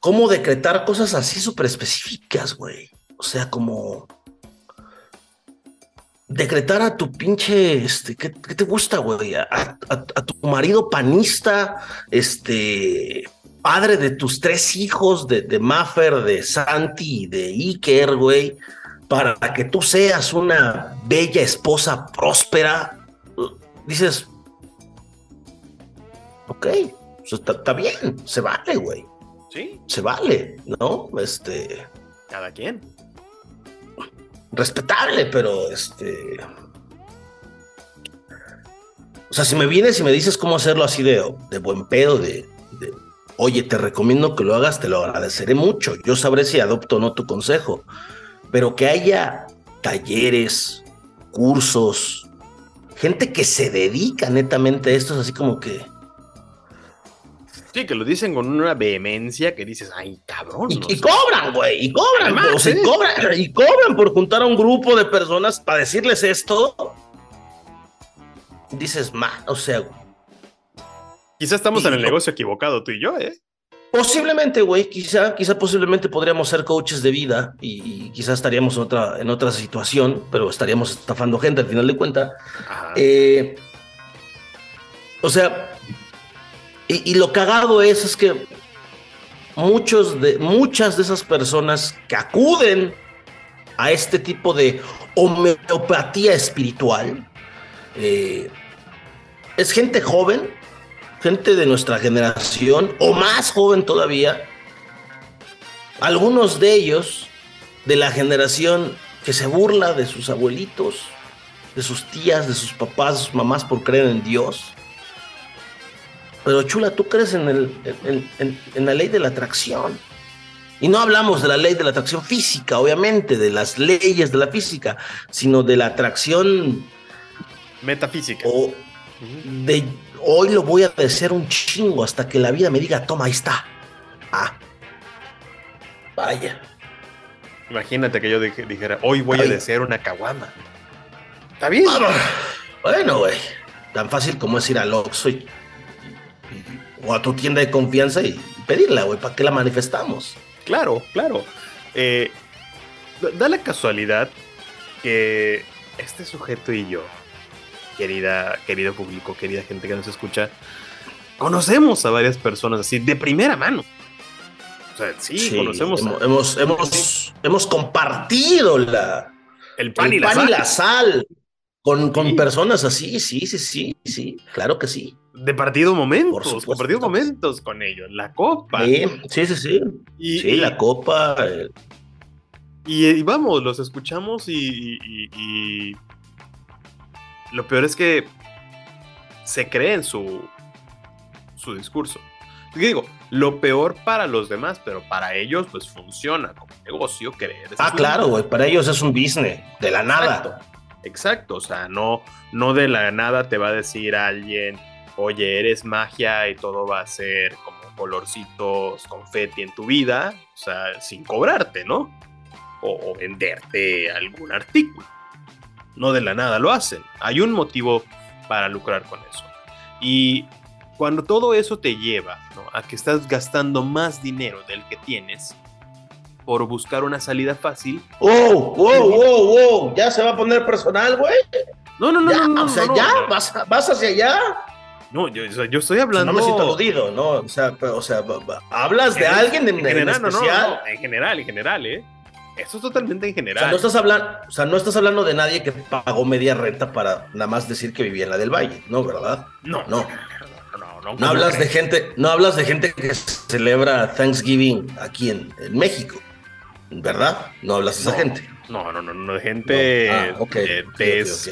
cómo decretar cosas así súper específicas, güey. O sea, como decretar a tu pinche, este, ¿qué, te gusta, güey? A, tu marido panista, este, padre de tus tres hijos, de, de Maffer, de Santi y de Iker, güey, para que tú seas una bella esposa próspera. Dices, ok, está, está bien, se vale, güey. Sí. Se vale, ¿no? Este. Cada quien respetable, pero este. O sea, si me vienes y me dices cómo hacerlo así de, de buen pedo, de, oye, te recomiendo que lo hagas, te lo agradeceré mucho. Yo sabré si adopto o no tu consejo. Pero que haya talleres, cursos, gente que se dedica netamente a esto, es así como que Sí, que lo dicen con una vehemencia que dices, ay, cabrón. Y, cobran, güey, y cobran, y, cobran, y cobran por juntar a un grupo de personas para decirles esto. Dices, ma, o sea, Quizá estamos en el negocio equivocado tú y yo, ¿eh? Posiblemente, güey, quizá, quizá posiblemente podríamos ser coaches de vida y, quizás estaríamos en otra, en otra situación, pero estaríamos estafando gente al final de cuentas. Eh, o sea, y, lo cagado es, es que muchos de, muchas de esas personas que acuden a este tipo de homeopatía espiritual eh, es gente joven gente de nuestra generación o más joven todavía, algunos de ellos de la generación que se burla de sus abuelitos, de sus tías, de sus papás, de sus mamás por creer en Dios. Pero chula, tú crees en, el, en, la ley de la atracción. Y no hablamos de la ley de la atracción física, obviamente, de las leyes de la física, sino de la atracción metafísica. O de hoy lo voy a desear un chingo hasta que la vida me diga, toma, ahí está. Ah, vaya. Imagínate que yo dijera, hoy voy a desear una caguama. ¿Está bien? bueno, güey. Tan fácil como es ir al Oxxo o a tu tienda de confianza y pedirla, güey, ¿para qué la manifestamos? Claro, claro. Eh, da la casualidad que este sujeto y yo querida, querido público, querida gente que nos escucha, conocemos a varias personas así de primera mano. O sea, sí, conocemos. Hemos, hemos, hemos, compartido la, el pan, y, la sal. Con, con personas así, sí, sí, sí, sí, claro que sí. De partido momentos, compartido momentos con ellos, la copa. Sí, sí, sí, sí. Y, sí, la copa. Y, vamos, los escuchamos y, lo peor es que se cree en su, su discurso. digo, lo peor para los demás, pero para ellos pues funciona como negocio creer. Ah, claro, güey, para ellos es un business, de la nada. Exacto, o sea, no, no de la nada te va a decir alguien, oye, eres magia y todo va a ser como colorcitos, confeti en tu vida, o sea, sin cobrarte, ¿no? o venderte algún artículo no de la nada lo hacen. Hay un motivo para lucrar con eso. Y cuando todo eso te lleva a que estás gastando más dinero del que tienes por buscar una salida fácil. ¡Oh, wow, wow, wow! ¿Ya se va a poner personal, güey? No, no, no, no, O sea, ya, vas, vas, hacia allá. No, yo, yo estoy hablando. no me siento aludido, ¿no? O sea, o sea hablas de alguien en, general, especial. en general, en general, ¿eh? Eso es totalmente en general. O sea, no estás hablando, o sea, no estás hablando de nadie que pagó media renta para nada más decir que vivía en la del Valle, ¿no? ¿Verdad? No. No. No, no, no hablas de gente, no hablas de gente que celebra Thanksgiving aquí en, México, ¿verdad? No hablas de esa gente. No, no, no, no, de gente ah, okay,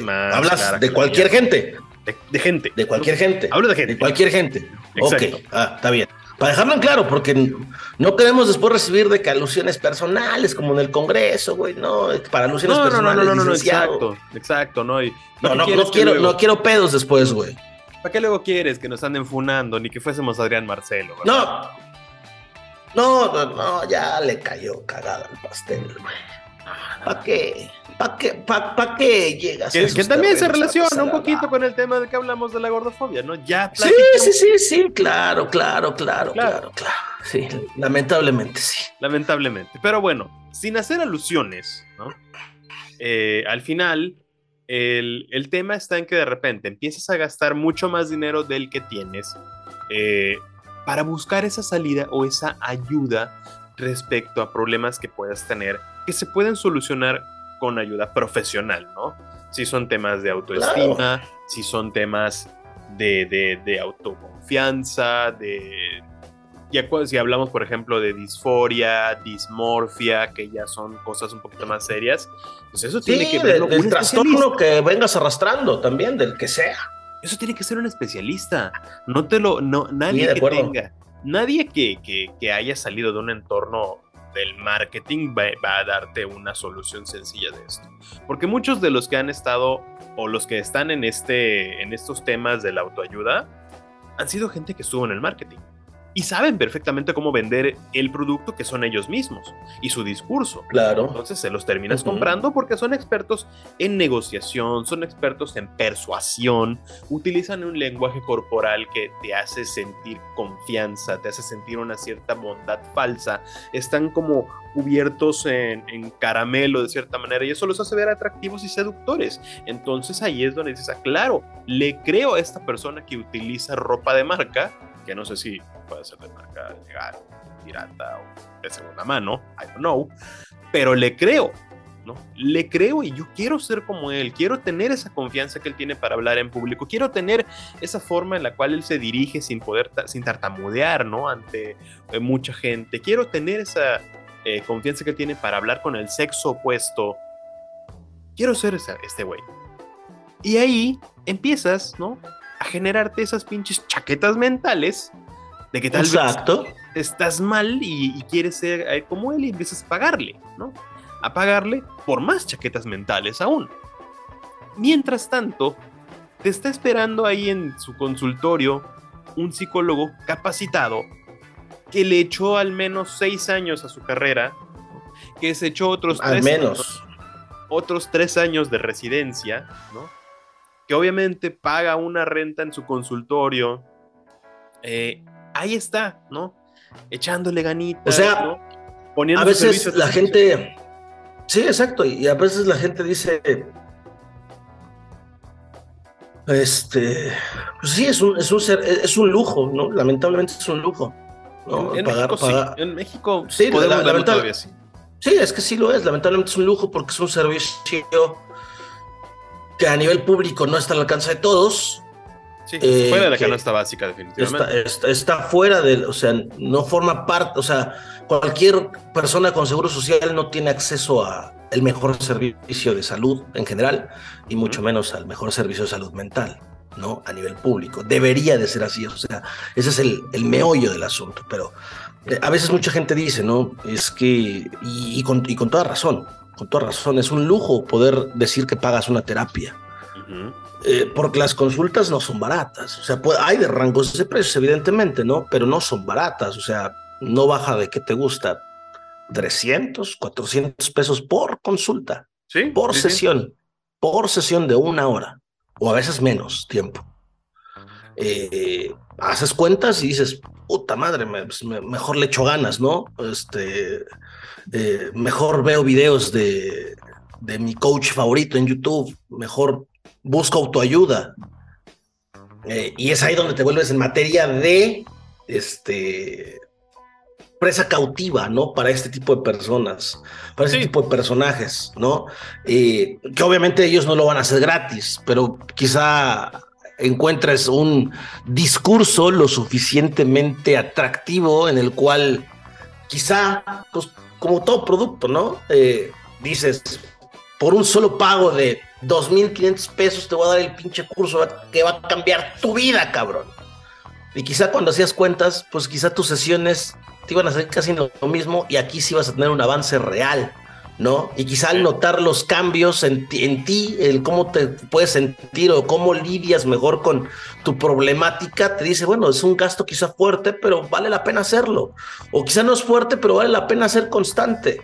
más. Hablas de cualquier gente. De, gente. De cualquier gente. Hablo de gente. De cualquier gente. Ok, ah, está bien. Para dejarlo en claro, porque no queremos después recibir de que alusiones personales, como en el Congreso, güey, no, para alusiones personales. No, no, no, no, exacto, exacto, no. no, no, no quiero, no quiero pedos después, güey. ¿Para qué luego quieres que nos anden funando ni que fuésemos Adrián Marcelo? No, no, no, ya le cayó cagada el pastel, güey. ¿Para qué? ¿Para qué, pa, qué llegas? Que, que también se relaciona un poquito con el tema de que hablamos de la gordofobia, ¿no? Ya Sí, sí, sí, sí, claro, claro, claro, claro, claro. Sí, lamentablemente sí. Lamentablemente. Pero bueno, sin hacer alusiones, ¿no? Eh, al final, el, el, tema está en que de repente empiezas a gastar mucho más dinero del que tienes eh, para buscar esa salida o esa ayuda respecto a problemas que puedas tener que se pueden solucionar con ayuda profesional, ¿no? Si son temas de autoestima, si son temas de, de, autoconfianza, de... Ya si hablamos, por ejemplo, de disforia, dismorfia, que ya son cosas un poquito más serias, pues eso tiene que ver con un trastorno que vengas arrastrando también, del que sea. Eso tiene que ser un especialista. No te lo, no, nadie que tenga, nadie que, que, que haya salido de un entorno del marketing va, a darte una solución sencilla de esto. Porque muchos de los que han estado o los que están en, este, en estos temas de la autoayuda han sido gente que estuvo en el marketing. Y saben perfectamente cómo vender el producto que son ellos mismos y su discurso. Claro. Entonces se los terminas comprando porque son expertos en negociación, son expertos en persuasión, utilizan un lenguaje corporal que te hace sentir confianza, te hace sentir una cierta bondad falsa, están como cubiertos en, caramelo de cierta manera y eso los hace ver atractivos y seductores. Entonces ahí es donde dices, ah, claro, le creo a esta persona que utiliza ropa de marca, que no sé si puede ser de marca legal, pirata o de segunda mano, I don't know, pero le creo, ¿no? Le creo y yo quiero ser como él, quiero tener esa confianza que él tiene para hablar en público, quiero tener esa forma en la cual él se dirige sin poder, sin tartamudear, ¿no? Ante eh, mucha gente, quiero tener esa eh, confianza que él tiene para hablar con el sexo opuesto, quiero ser este güey. Y ahí empiezas, ¿no? A generarte esas pinches chaquetas mentales de que tal Exacto. vez estás mal y, quieres ser eh, como él y empiezas a pagarle, ¿no? A pagarle por más chaquetas mentales aún. Mientras tanto, te está esperando ahí en su consultorio un psicólogo capacitado que le echó al menos seis años a su carrera, que se echó otros al menos. otros tres años de residencia, ¿no? Que obviamente paga una renta en su consultorio. Eh, ahí está, ¿no? Echándole ganitas. O sea, a veces la gente. Sí, exacto. Y a veces la gente dice. Este. Pues sí, es un, es un, es un lujo, ¿no? Lamentablemente es un lujo. En, México, Sí. en México sí, podemos sí. Sí, es que sí lo es. Lamentablemente es un lujo porque es un servicio que a nivel público no está al alcance de todos. Sí, eh, fuera de la canasta básica, definitivamente. Está, fuera de, o sea, no forma parte, o sea, cualquier persona con seguro social no tiene acceso a el mejor servicio de salud en general y mucho menos al mejor servicio de salud mental, ¿no? A nivel público. Debería de ser así, o sea, ese es el, el meollo del asunto, pero eh, a veces mucha gente dice, ¿no? Es que, y, con, y con toda razón, con toda razón, es un lujo poder decir que pagas una terapia. Eh, porque las consultas no son baratas. O sea, hay de rangos de precios, evidentemente, ¿no? Pero no son baratas. O sea, no baja de que te gusta 300, 400 pesos por consulta. Sí. Por sesión. Por sesión de una hora. O a veces menos tiempo. Eh, haces cuentas y dices, puta madre, pues, mejor le echo ganas, ¿no? Este, eh, mejor veo videos de, de mi coach favorito en YouTube, mejor busco autoayuda. Eh, y es ahí donde te vuelves en materia de este presa cautiva, ¿no? Para este tipo de personas, para este tipo de personajes, ¿no? Eh, que obviamente ellos no lo van a hacer gratis, pero quizá encuentres un discurso lo suficientemente atractivo en el cual quizá, pues como todo producto, ¿no? Eh, dices, por un solo pago de 2.500 pesos te voy a dar el pinche curso que va a cambiar tu vida, cabrón. Y quizá cuando hacías cuentas, pues quizá tus sesiones te iban a hacer casi lo mismo y aquí sí vas a tener un avance real. ¿No? Y quizá al notar los cambios en ti, en ti, el cómo te puedes sentir o cómo lidias mejor con tu problemática, te dice, bueno, es un gasto quizá fuerte, pero vale la pena hacerlo. O quizá no es fuerte, pero vale la pena ser constante.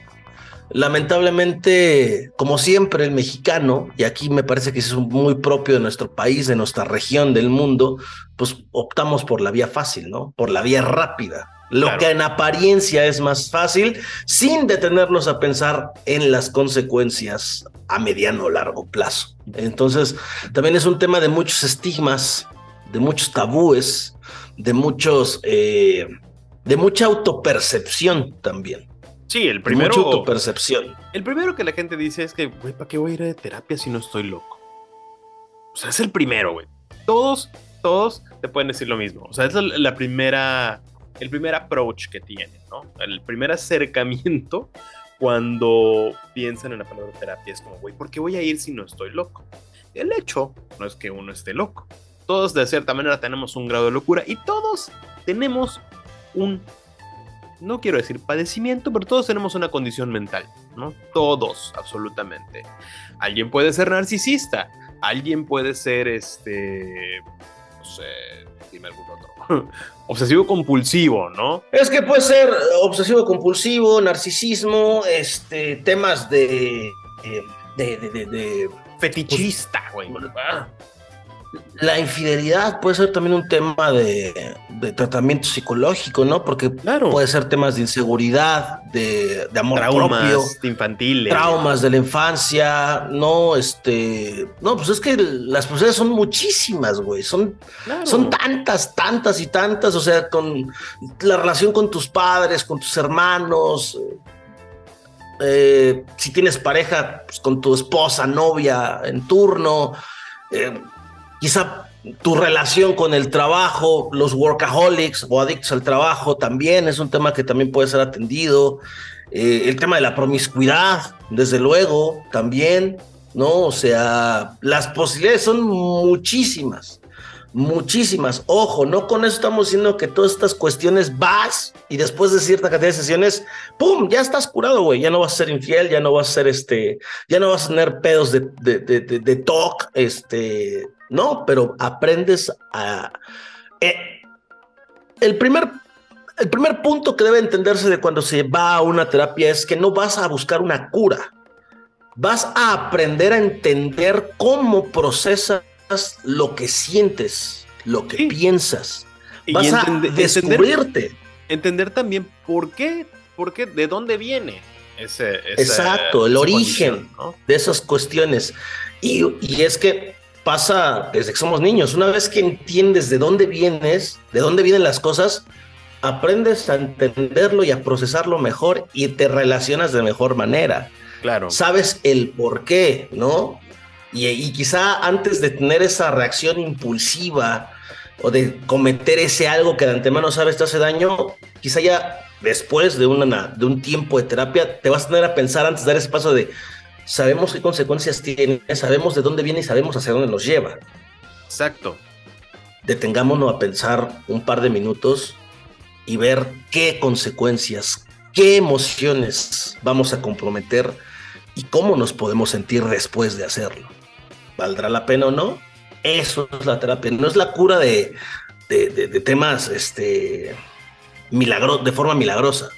Lamentablemente, como siempre, el mexicano, y aquí me parece que es muy propio de nuestro país, de nuestra región, del mundo, pues optamos por la vía fácil, ¿no? Por la vía rápida lo que en apariencia es más fácil, sin detenernos a pensar en las consecuencias a mediano o largo plazo. Entonces, también es un tema de muchos estigmas, de muchos tabúes, de muchos, eh, de mucha autopercepción también. Sí, el primero. Mucha autopercepción. El primero que la gente dice es que, güey, ¿para qué voy a ir a terapia si no estoy loco? O sea, es el primero, güey. Todos, todos te pueden decir lo mismo. O sea, es la primera el primer approach que tienen, ¿no? El primer acercamiento cuando piensan en la palabra terapia es como, güey, ¿por qué voy a ir si no estoy loco? El hecho no es que uno esté loco. Todos de cierta manera tenemos un grado de locura y todos tenemos un, no quiero decir padecimiento, pero todos tenemos una condición mental, ¿no? Todos, absolutamente. Alguien puede ser narcisista, alguien puede ser este no sé, dime algún otro. obsesivo compulsivo, ¿no? Es que puede ser obsesivo compulsivo, narcisismo, este, temas de, eh, de, de, de, fetichista, güey. La infidelidad puede ser también un tema de, tratamiento psicológico, ¿no? Porque puede ser temas de inseguridad, de, amor traumas propio, infantiles, traumas de la infancia, no, este, no, pues es que las posibilidades son muchísimas, güey, son, son tantas, tantas y tantas, o sea, con la relación con tus padres, con tus hermanos, eh, si tienes pareja, pues con tu esposa, novia en turno. Eh, quizá tu relación con el trabajo, los workaholics o adictos al trabajo también es un tema que también puede ser atendido. Eh, el tema de la promiscuidad, desde luego, también, ¿no? O sea, las posibilidades son muchísimas muchísimas. Ojo, no con eso estamos diciendo que todas estas cuestiones vas y después de cierta cantidad de sesiones, ¡pum! Ya estás curado, güey. Ya no vas a ser infiel, ya no vas a ser este, ya no vas a tener pedos de, de, de, de, talk, este, no, pero aprendes a... Eh, el primer el primer punto que debe entenderse de cuando se va a una terapia es que no vas a buscar una cura. Vas a aprender a entender cómo procesa lo que sientes, lo que piensas. Vas a descubrirte. Entender, también por qué, por qué, de dónde viene ese. Exacto, el origen de esas cuestiones. Y, y es que pasa desde que somos niños. Una vez que entiendes de dónde vienes, de dónde vienen las cosas, aprendes a entenderlo y a procesarlo mejor y te relacionas de mejor manera. Claro. Sabes el por qué, ¿no? Y, quizá antes de tener esa reacción impulsiva o de cometer ese algo que de antemano sabes te hace daño, quizá ya después de, una, de un tiempo de terapia te vas a tener a pensar antes de dar ese paso de sabemos qué consecuencias tiene, sabemos de dónde viene y sabemos hacia dónde nos lleva. Exacto. Detengámonos a pensar un par de minutos y ver qué consecuencias, qué emociones vamos a comprometer y cómo nos podemos sentir después de hacerlo. ¿Valdrá la pena o no? Eso es la terapia, no es la cura de, de, temas este, milagro, de forma milagrosa.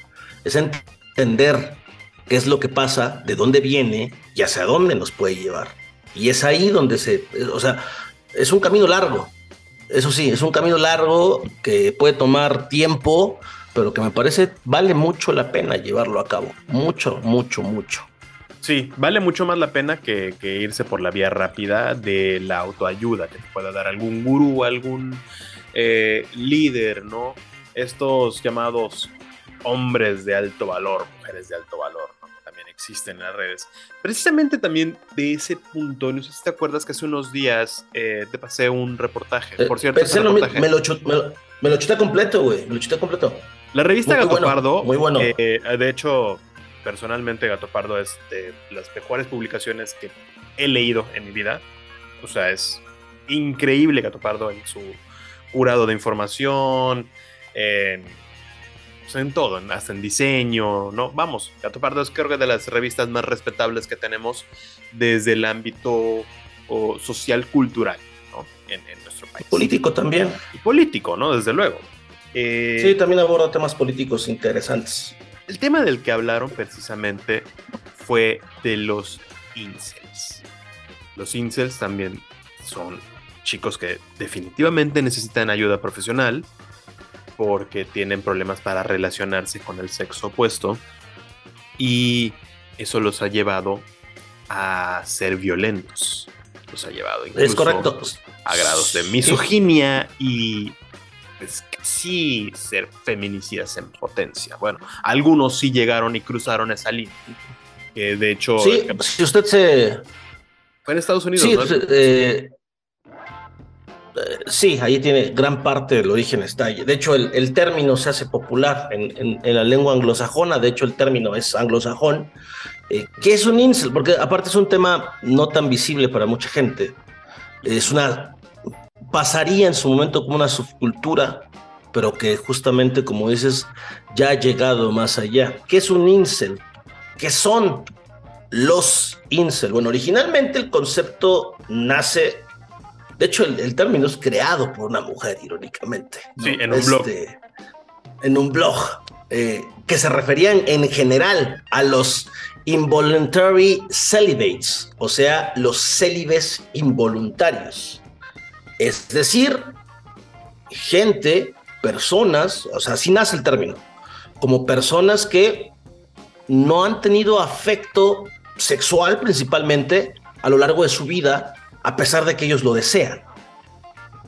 Es entender qué es lo que pasa, de dónde viene y hacia dónde nos puede llevar. Y es ahí donde se, o sea, es un camino largo. Eso sí, es un camino largo que puede tomar tiempo, pero que me parece vale mucho la pena llevarlo a cabo. Mucho, mucho, mucho. Sí, vale mucho más la pena que, irse por la vía rápida de la autoayuda, que te pueda dar algún gurú, algún eh, líder, ¿no? Estos llamados hombres de alto valor, mujeres de alto valor, existen en las redes. Precisamente también de ese punto, no sé si te acuerdas que hace unos días eh, te pasé un reportaje. Eh, por cierto, Me, lo, chuté completo, güey. Me lo chuté completo. La revista Gato Pardo, muy bueno. de hecho, personalmente Gato Pardo es de las mejores publicaciones que he leído en mi vida. O sea, es increíble Gato Pardo en su curado de información, en, en todo, hasta en diseño, ¿no? Vamos, Gato Pardo es creo que de las revistas más respetables que tenemos desde el ámbito social cultural, ¿no? En, nuestro país. Político también. Y político, ¿no? Desde luego. Eh, sí, también aborda temas políticos interesantes. El tema del que hablaron precisamente fue de los incels. Los incels también son chicos que definitivamente necesitan ayuda profesional porque tienen problemas para relacionarse con el sexo opuesto y eso los ha llevado a ser violentos. Los ha llevado incluso a grados de misoginia y pues, sí ser feminicidas en potencia. Bueno, algunos sí llegaron y cruzaron esa línea. Que de hecho. Sí, si usted se. Fue en Estados Unidos, sí, ¿no? Eh, sí, ahí tiene gran parte del origen está. De hecho, el, término se hace popular en, la lengua anglosajona. De hecho, el término es anglosajón. Eh, ¿Qué es un incel? Porque aparte es un tema no tan visible para mucha gente. Es una pasaría en su momento como una subcultura, pero que justamente, como dices, ya ha llegado más allá. ¿Qué es un incel? ¿Qué son los incel? Bueno, originalmente el concepto nace De hecho, el, término es creado por una mujer, irónicamente. Sí, en un blog. Este, en un blog, eh, que se referían en general a los involuntary celibates, o sea, los célibes involuntarios. Es decir, gente, personas, o sea, así nace el término, como personas que no han tenido afecto sexual principalmente a lo largo de su vida, a pesar de que ellos lo desean.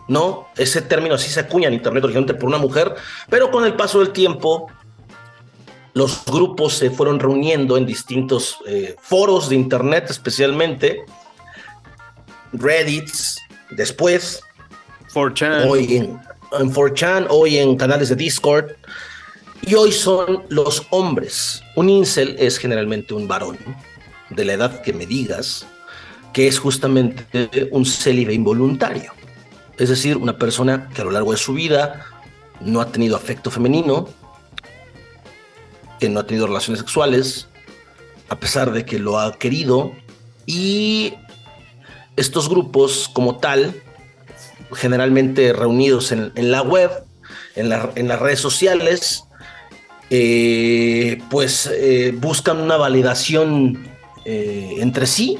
¿No? Ese término así se acuña en Internet originalmente por una mujer, pero con el paso del tiempo los grupos se fueron reuniendo en distintos eh, foros de Internet especialmente, Reddits, después, 4chan. hoy en, en 4chan, hoy en canales de Discord, y hoy son los hombres. Un incel es generalmente un varón, de la edad que me digas, que es justamente un célibe involuntario. Es decir, una persona que a lo largo de su vida no ha tenido afecto femenino, que no ha tenido relaciones sexuales, a pesar de que lo ha querido, y estos grupos como tal, generalmente reunidos en, la web, en, las redes sociales, eh, pues eh, buscan una validación eh, entre sí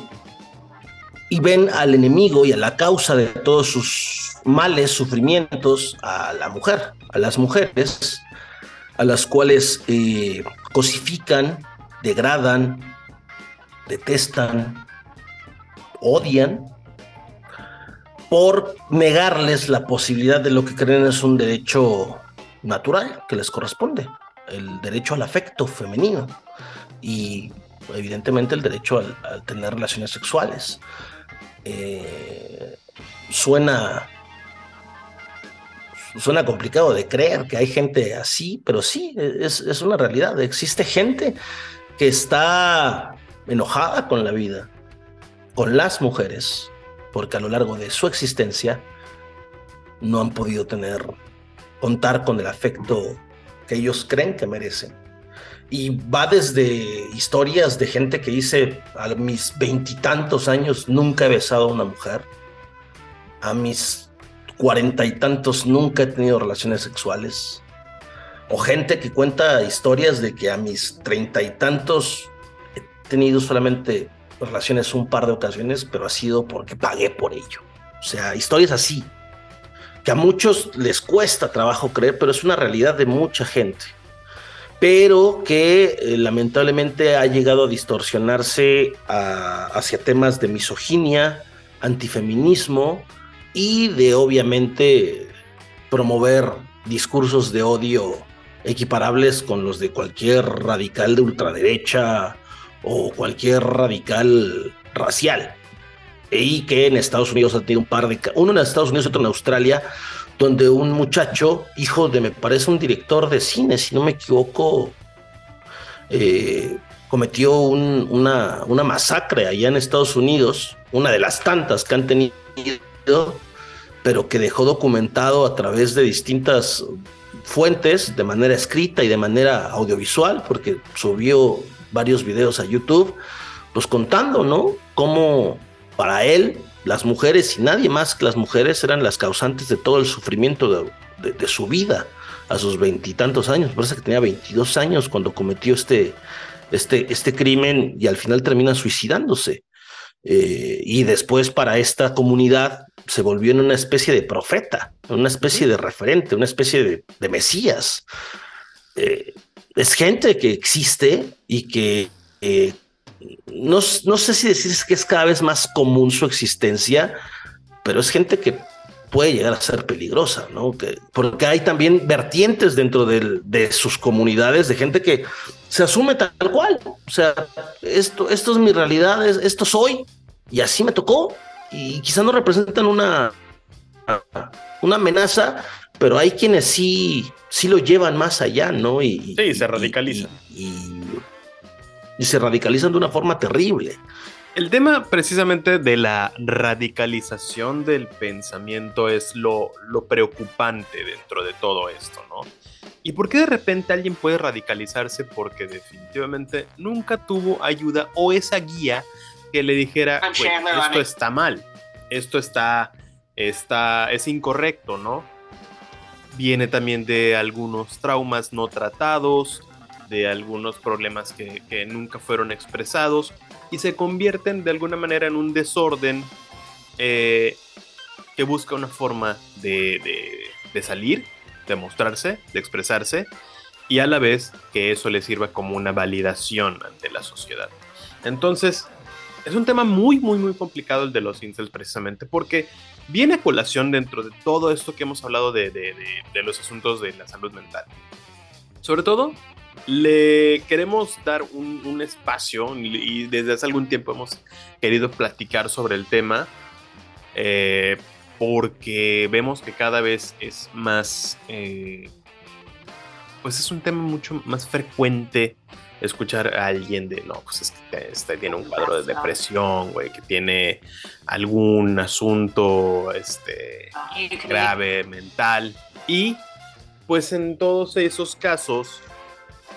y ven al enemigo y a la causa de todos sus males, sufrimientos, a la mujer, a las mujeres, a las cuales eh, cosifican, degradan, detestan, odian, por negarles la posibilidad de lo que creen es un derecho natural que les corresponde, el derecho al afecto femenino y evidentemente el derecho a tener relaciones sexuales. Eh, suena suena complicado de creer que hay gente así, pero sí, es, es una realidad. Existe gente que está enojada con la vida, con las mujeres, porque a lo largo de su existencia no han podido tener, contar con el afecto que ellos creen que merecen. Y va desde historias de gente que dice, a mis veintitantos años nunca he besado a una mujer, a mis cuarenta y tantos nunca he tenido relaciones sexuales. O gente que cuenta historias de que a mis treinta y tantos he tenido solamente relaciones un par de ocasiones, pero ha sido porque pagué por ello. O sea, historias así, que a muchos les cuesta trabajo creer, pero es una realidad de mucha gente. Pero que eh, lamentablemente ha llegado a distorsionarse hacia temas de misoginia, antifeminismo, y de obviamente promover discursos de odio equiparables con los de cualquier radical de ultraderecha o cualquier radical racial. Y que en Estados Unidos ha tenido un par de... Uno en Estados Unidos y otro en Australia, donde un muchacho, hijo de, me parece, un director de cine, si no me equivoco, eh, cometió una, una masacre allá en Estados Unidos, una de las tantas que han tenido pero que dejó documentado a través de distintas fuentes, de manera escrita y de manera audiovisual, porque subió varios videos a YouTube, pues contando, ¿no? Cómo para él las mujeres y nadie más que las mujeres eran las causantes de todo el sufrimiento de, su vida a sus veintitantos años. Parece que tenía 22 años cuando cometió este, este, este crimen y al final termina suicidándose. Eh, y después para esta comunidad se volvió en una especie de profeta, una especie de referente, una especie de, mesías. Eh, es gente que existe y que eh, no, no, sé si decir que es cada vez más común su existencia, pero es gente que puede llegar a ser peligrosa, ¿no? porque hay también vertientes dentro de sus comunidades de gente que se asume tal cual. O sea, esto, esto es mi realidad, esto soy, y así me tocó, y quizás no representan una, una amenaza, pero hay quienes sí, sí lo llevan más allá, ¿no? Y, sí, se radicalizan. Y, se radicalizan de una forma terrible. El tema precisamente de la radicalización del pensamiento es lo, lo preocupante dentro de todo esto, ¿no? ¿Y por qué de repente alguien puede radicalizarse? Porque definitivamente nunca tuvo ayuda o esa guía que le dijera, esto está mal, esto está está, es incorrecto, ¿no? Viene también de algunos traumas no tratados, de algunos problemas que, nunca fueron expresados y se convierten de alguna manera en un desorden eh, que busca una forma de, de, salir, de mostrarse, de expresarse y a la vez que eso le sirva como una validación ante la sociedad. Entonces, es un tema muy, muy, muy complicado el de los incels precisamente porque viene a colación dentro de todo esto que hemos hablado de, de, de los asuntos de la salud mental. Sobre todo le queremos dar un, espacio y desde hace algún tiempo hemos querido platicar sobre el tema eh, porque vemos que cada vez es más, eh, pues es un tema mucho más frecuente escuchar a alguien de, no, pues es que este, tiene un cuadro de depresión, güey, que tiene algún asunto este, grave mental y pues en todos esos casos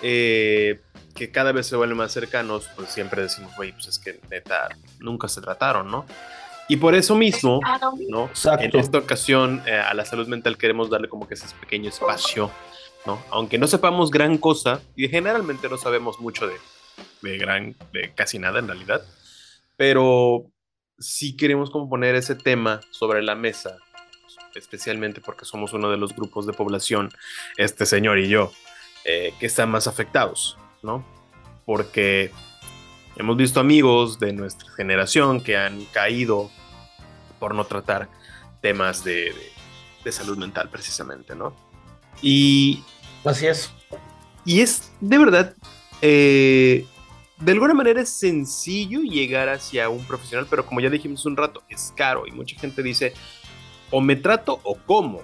eh, que cada vez se vuelven más cercanos, pues siempre decimos, güey, pues es que neta, nunca se trataron, ¿no? Y por eso mismo, ¿no? En esta ocasión eh, a la salud mental queremos darle como que ese pequeño espacio, ¿no? Aunque no sepamos gran cosa, y generalmente no sabemos mucho de, de gran, de casi nada en realidad, pero sí queremos como poner ese tema sobre la mesa, especialmente porque somos uno de los grupos de población, este señor y yo, eh, que están más afectados, ¿no? Porque hemos visto amigos de nuestra generación que han caído por no tratar temas de, salud mental precisamente, ¿no? Y... Así es. Y es de verdad, eh, de alguna manera es sencillo llegar hacia un profesional, pero como ya dijimos un rato, es caro y mucha gente dice, o me trato o como,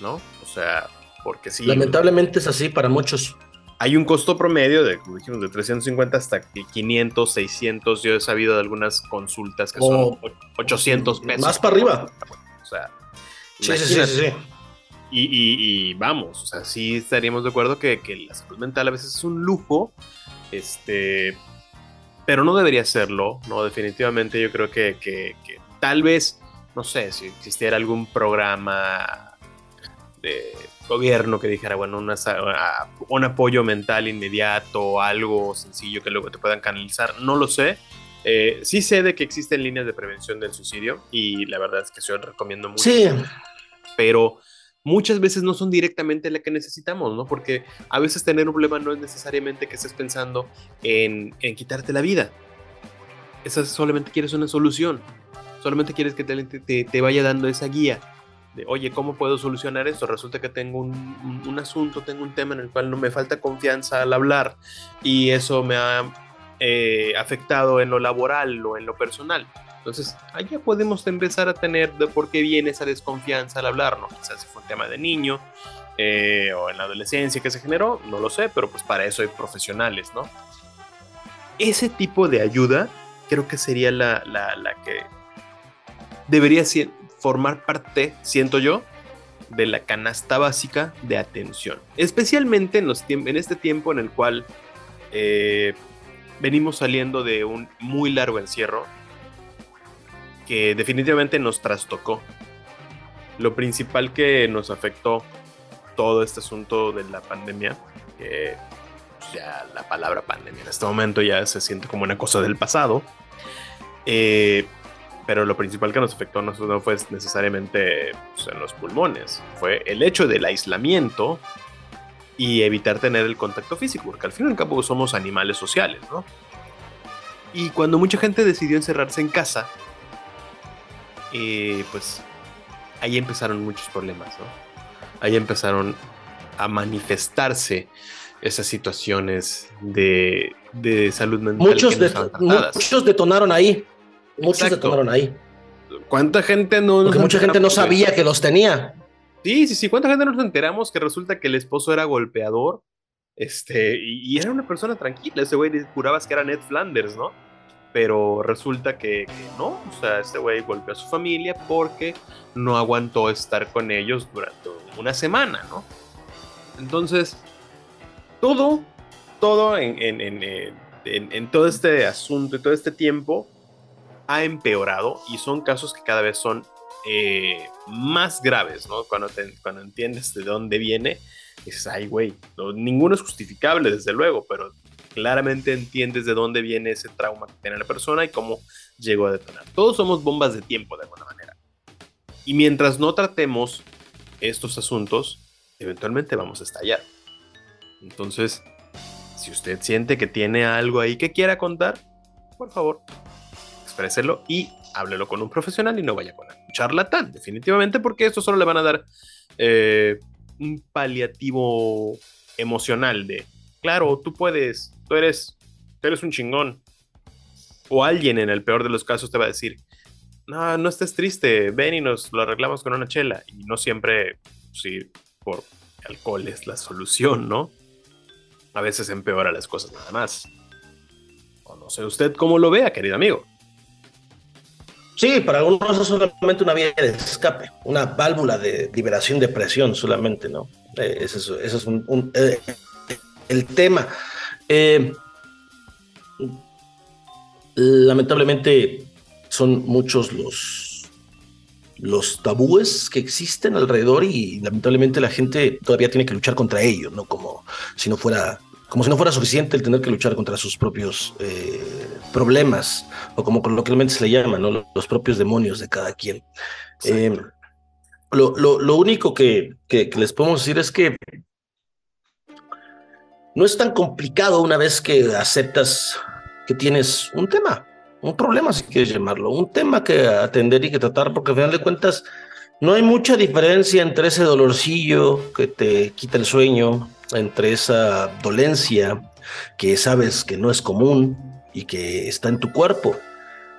¿no? O sea, porque sí. Lamentablemente es así para muchos. Hay un costo promedio de, como dijimos, de 350 hasta 500, 600. Yo he sabido de algunas consultas que son 800 pesos. Más para arriba. O sea, sí, sí, sí, Y, vamos, o sea, sí estaríamos de acuerdo que, la salud mental a veces es un lujo, este, pero no debería serlo, ¿no? Definitivamente yo creo que, que tal vez, no sé, si existiera algún programa de gobierno que dijera, bueno, un apoyo mental inmediato, algo sencillo que luego te puedan canalizar, no lo sé. Eh, sí sé de que existen líneas de prevención del suicidio y la verdad es que yo recomiendo mucho. Sí. Pero muchas veces no son directamente la que necesitamos, ¿no? Porque a veces tener un problema no es necesariamente que estés pensando en, quitarte la vida. Esa solamente quieres una solución. Solamente quieres que te, te vaya dando esa guía oye, ¿cómo puedo solucionar esto? Resulta que tengo un, asunto, tengo un tema en el cual no me falta confianza al hablar y eso me ha eh, afectado en lo laboral o en lo personal. Entonces, allá podemos empezar a tener de por qué viene esa desconfianza al hablar, ¿no? Quizás fue un tema de niño eh, o en la adolescencia que se generó, no lo sé, pero pues para eso hay profesionales, ¿no? Ese tipo de ayuda creo que sería la, la, la que debería ser, formar parte, siento yo, de la canasta básica de atención. Especialmente en, los en este tiempo en el cual eh, venimos saliendo de un muy largo encierro que definitivamente nos trastocó. Lo principal que nos afectó todo este asunto de la pandemia, que ya la palabra pandemia en este momento ya se siente como una cosa del pasado, eh, pero lo principal que nos afectó no fue necesariamente pues, en los pulmones, fue el hecho del aislamiento y evitar tener el contacto físico, porque al fin y al cabo somos animales sociales, ¿no? Y cuando mucha gente decidió encerrarse en casa, eh, pues ahí empezaron muchos problemas, ¿no? Ahí empezaron a manifestarse esas situaciones de, salud mental. Muchos, muchos detonaron ahí. Muchos se tomaron ahí. ¿Cuánta gente no Porque mucha gente no sabía que los tenía. Sí, sí, sí. ¿Cuánta gente nos enteramos que resulta que el esposo era golpeador? Este, y, era una persona tranquila. Ese güey jurabas que era Ned Flanders, ¿no? Pero resulta que, no. O sea, ese güey golpeó a su familia porque no aguantó estar con ellos durante una semana, ¿no? Entonces, todo, todo en, en, en, en todo este asunto y todo este tiempo ha empeorado y son casos que cada vez son eh, más graves, ¿no? Cuando, cuando entiendes de dónde viene, dices, ay, güey, ninguno es justificable, desde luego, pero claramente entiendes de dónde viene ese trauma que tiene la persona y cómo llegó a detonar. Todos somos bombas de tiempo de alguna manera. Y mientras no tratemos estos asuntos, eventualmente vamos a estallar. Entonces, si usted siente que tiene algo ahí que quiera contar, por favor, expréselo y háblelo con un profesional y no vaya con un charlatán, definitivamente, porque esto solo le van a dar eh, un paliativo emocional de, claro, tú puedes, tú eres, tú eres un chingón. O alguien en el peor de los casos te va a decir, no, no estés triste, ven y nos lo arreglamos con una chela. Y no siempre, sí, por alcohol es la solución, ¿no? A veces empeora las cosas nada más. O no sé usted cómo lo vea, querido amigo. Sí, para algunos es solamente una vía de escape, una válvula de liberación de presión solamente, ¿no? Eh, ese es, un, eh, el tema. Eh, lamentablemente son muchos los, los tabúes que existen alrededor y lamentablemente la gente todavía tiene que luchar contra ellos, ¿no? Como si no fuera como si no fuera suficiente el tener que luchar contra sus propios eh, problemas, o como coloquialmente se le llama, ¿no? los propios demonios de cada quien. Eh, lo, lo, único que, que, les podemos decir es que no es tan complicado una vez que aceptas que tienes un tema, un problema, si quieres llamarlo, un tema que atender y que tratar, porque al final de cuentas no hay mucha diferencia entre ese dolorcillo que te quita el sueño, entre esa dolencia que sabes que no es común y que está en tu cuerpo.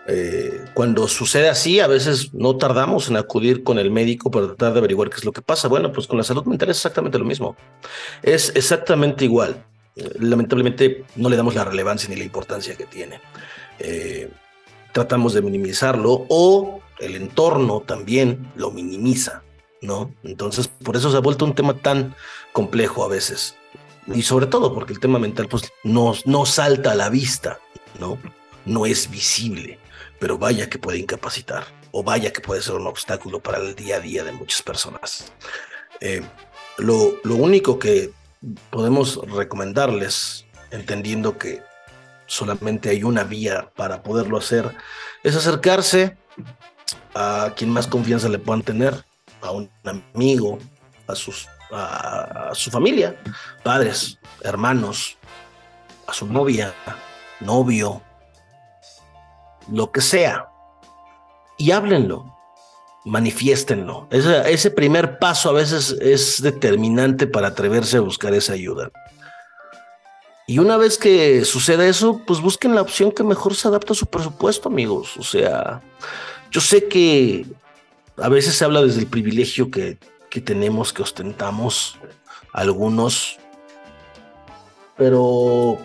Eh, cuando sucede así, a veces no tardamos en acudir con el médico para tratar de averiguar qué es lo que pasa. Bueno, pues con la salud mental es exactamente lo mismo. Es exactamente igual. lamentablemente no le damos la relevancia ni la importancia que tiene. Eh, tratamos de minimizarlo o el entorno también lo minimiza. ¿no? Entonces, por eso se ha vuelto un tema tan complejo a veces. Y sobre todo porque el tema mental, pues, no, no salta a la vista, ¿no? No es visible, pero vaya que puede incapacitar, o vaya que puede ser un obstáculo para el día a día de muchas personas. Eh, lo, lo único que podemos recomendarles, entendiendo que solamente hay una vía para poderlo hacer, es acercarse a quien más confianza le puedan tener, a un amigo, a, sus, a, su familia, padres, hermanos, a su novia, novio, lo que sea, y háblenlo, manifiéstenlo. Ese, primer paso a veces es determinante para atreverse a buscar esa ayuda. Y una vez que suceda eso, pues busquen la opción que mejor se adapte a su presupuesto, amigos. O sea, yo sé que a veces se habla desde el privilegio que, tenemos, que ostentamos algunos, pero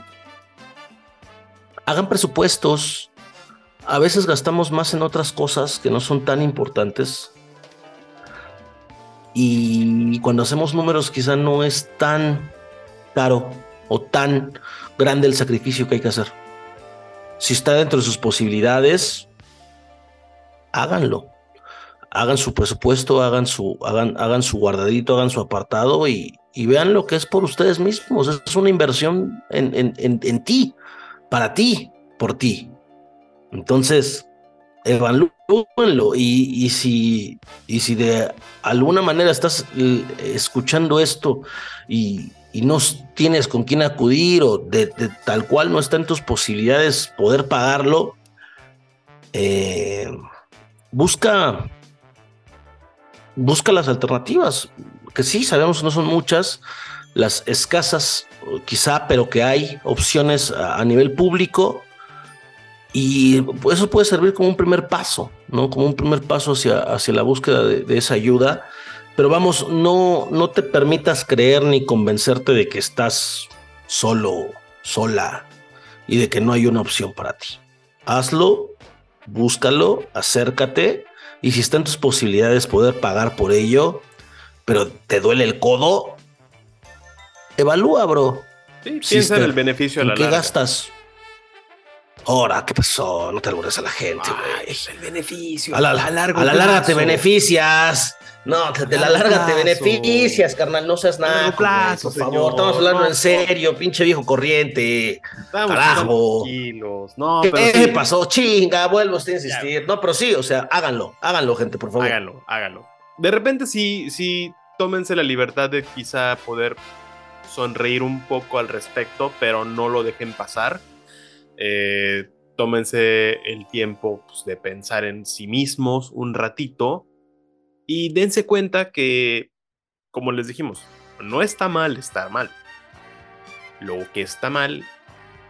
hagan presupuestos. A veces gastamos más en otras cosas que no son tan importantes. Y cuando hacemos números quizá no es tan caro o tan grande el sacrificio que hay que hacer. Si está dentro de sus posibilidades, háganlo hagan su presupuesto, hagan su, hagan, hagan su guardadito, hagan su apartado y, vean lo que es por ustedes mismos. Es una inversión en, en, en, ti, para ti, por ti. Entonces, evalúenlo y, y, si, y si de alguna manera estás escuchando esto y, y no tienes con quién acudir o de, tal cual no está en tus posibilidades poder pagarlo, eh, busca busca las alternativas, que sí, sabemos no son muchas, las escasas quizá, pero que hay opciones a, nivel público y eso puede servir como un primer paso, ¿no? Como un primer paso hacia, hacia la búsqueda de, esa ayuda. Pero vamos, no, no te permitas creer ni convencerte de que estás solo, sola y de que no hay una opción para ti. Hazlo, búscalo, acércate y si está en tus posibilidades poder pagar por ello, pero te duele el codo, evalúa, bro. Sí, piensa en el beneficio a la ¿Qué gastas? Ahora, ¿qué pasó? No te albures a la gente, güey. El beneficio. A la, a largo a la larga te beneficias. No, de la larga te beneficias, carnal. No seas nada. plazo, por favor. Estamos hablando en serio, pinche viejo corriente. Estamos tranquilos. No, ¿Qué, pero pasó? Chinga, vuelvo a insistir. No, pero sí, o sea, háganlo, háganlo, gente, por favor. Háganlo, háganlo. De repente sí, sí, tómense la libertad de quizá poder sonreír un poco al respecto, pero no lo dejen pasar. Eh, tómense el tiempo pues, de pensar en sí mismos un ratito y dense cuenta que, como les dijimos, no está mal estar mal. Lo que está mal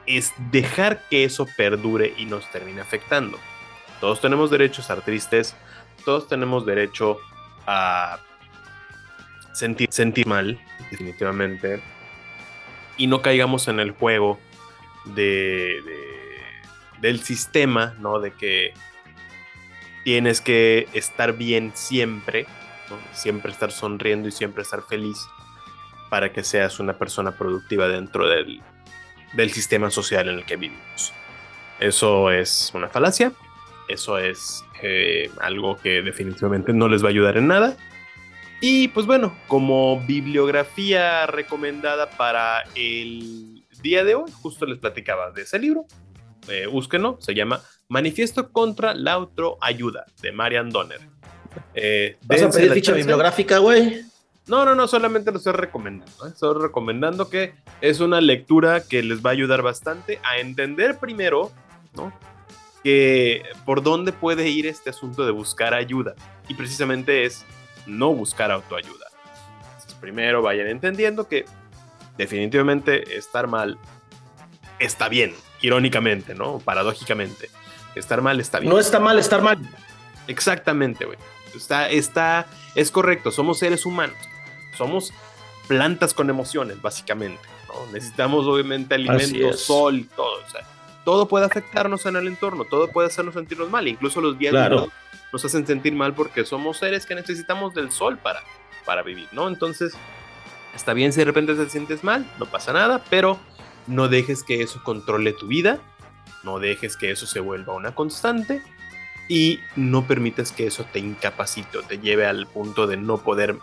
es dejar que eso perdure y nos termine afectando. Todos tenemos derecho a estar tristes, todos tenemos derecho a sentir, sentir mal, definitivamente, y no caigamos en el juego de, del sistema, ¿no? De que tienes que estar bien siempre, siempre estar sonriendo y siempre estar feliz para que seas una persona productiva dentro del, del sistema social en el que vivimos. Eso es una falacia, eso es eh, algo que definitivamente no les va a ayudar en nada. Y pues bueno, como bibliografía recomendada para el día de hoy, justo les platicaba de ese libro, eh, búsquenlo, se llama Manifiesto contra la Autoayuda de Marian Donner. Eh, ¿Vas a pedir ficha bibliográfica, güey? No, no, no, solamente lo estoy recomendando. ¿eh? Estoy recomendando que es una lectura que les va a ayudar bastante a entender primero, ¿no? Que por dónde puede ir este asunto de buscar ayuda. Y precisamente es no buscar autoayuda. primero vayan entendiendo que definitivamente estar mal está bien, irónicamente, ¿no? Paradójicamente. Estar mal está bien. No está mal estar mal. Exactamente, güey. Está, está, es correcto, somos seres humanos. Somos plantas con emociones, básicamente. ¿no? Necesitamos, obviamente, alimento, sol, todo. O sea, todo puede afectarnos en el entorno, todo puede hacernos sentirnos mal. Incluso los días nos hacen sentir mal porque somos seres que necesitamos del sol para, para vivir, ¿no? Entonces, está bien si de repente te sientes mal, no pasa nada, pero no dejes que eso controle tu vida, no dejes que eso se vuelva una constante y no permitas que eso te incapacite o te lleve al punto de no poder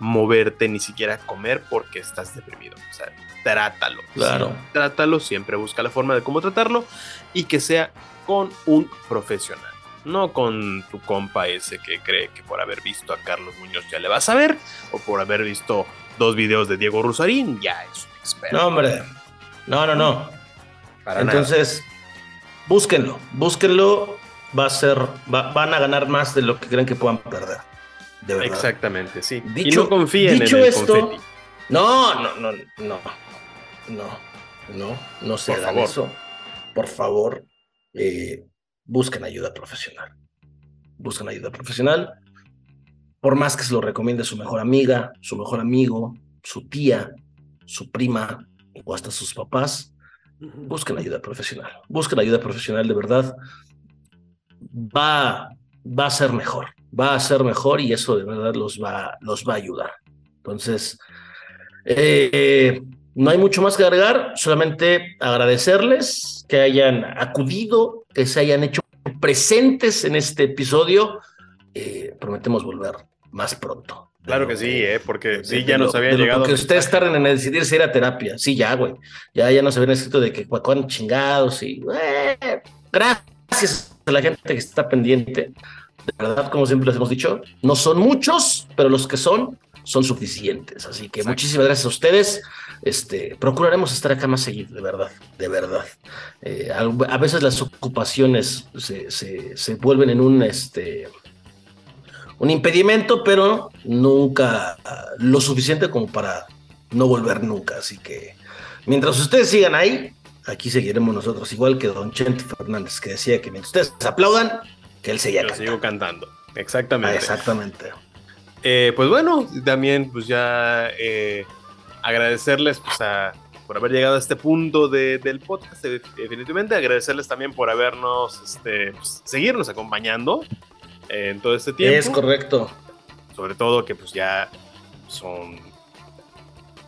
moverte ni siquiera comer porque estás deprimido. O sea, trátalo. Claro. Trátalo, siempre busca la forma de cómo tratarlo y que sea con un profesional. No con tu compa ese que cree que por haber visto a Carlos Muñoz ya le vas a ver, o por haber visto dos videos de Diego Rusarín, ya es un experto. No, hombre. No, no, no. Entonces, búsquenlo, búsquenlo. Va a ser, van a ganar más de lo que creen que puedan perder. De verdad. Exactamente, sí. Dicho, y no confíen dicho en el esto, no, no, no, no, no, no, no se hagan eso. Por favor, eh, busquen ayuda profesional. Busquen ayuda profesional. Por más que se lo recomiende su mejor amiga, su mejor amigo, su tía, su prima, o hasta sus papás, busquen ayuda profesional. Busquen ayuda profesional de verdad. Va, va a ser mejor, va a ser mejor y eso de verdad los va, los va a ayudar. Entonces, eh, no hay mucho más que agregar, solamente agradecerles que hayan acudido, que se hayan hecho presentes en este episodio. Eh, prometemos volver más pronto. Claro que sí, ¿eh? porque sí, ya nos habían llegado. Porque ustedes tarden en decidirse ir a terapia. Sí, ya, güey. Ya, ya nos habían escrito de que cuán chingados y. Eh, gracias a la gente que está pendiente. De verdad, como siempre les hemos dicho, no son muchos, pero los que son, son suficientes. Así que muchísimas gracias a ustedes. Este, procuraremos estar acá más seguido, de verdad, de verdad. Eh, a, veces las ocupaciones se, se, se vuelven en un este un impedimento, pero nunca lo suficiente como para no volver nunca. Así que mientras ustedes sigan ahí, aquí seguiremos nosotros, igual que don Chente Fernández, que decía que mientras ustedes aplaudan, que él seguía cantando. sigo cantando, exactamente. exactamente. Eh, pues bueno, también pues ya eh, agradecerles pues, por haber llegado a este punto del podcast, definitivamente agradecerles también por habernos, este, pues, seguirnos acompañando en todo este tiempo. Es correcto. Sobre todo que pues ya son...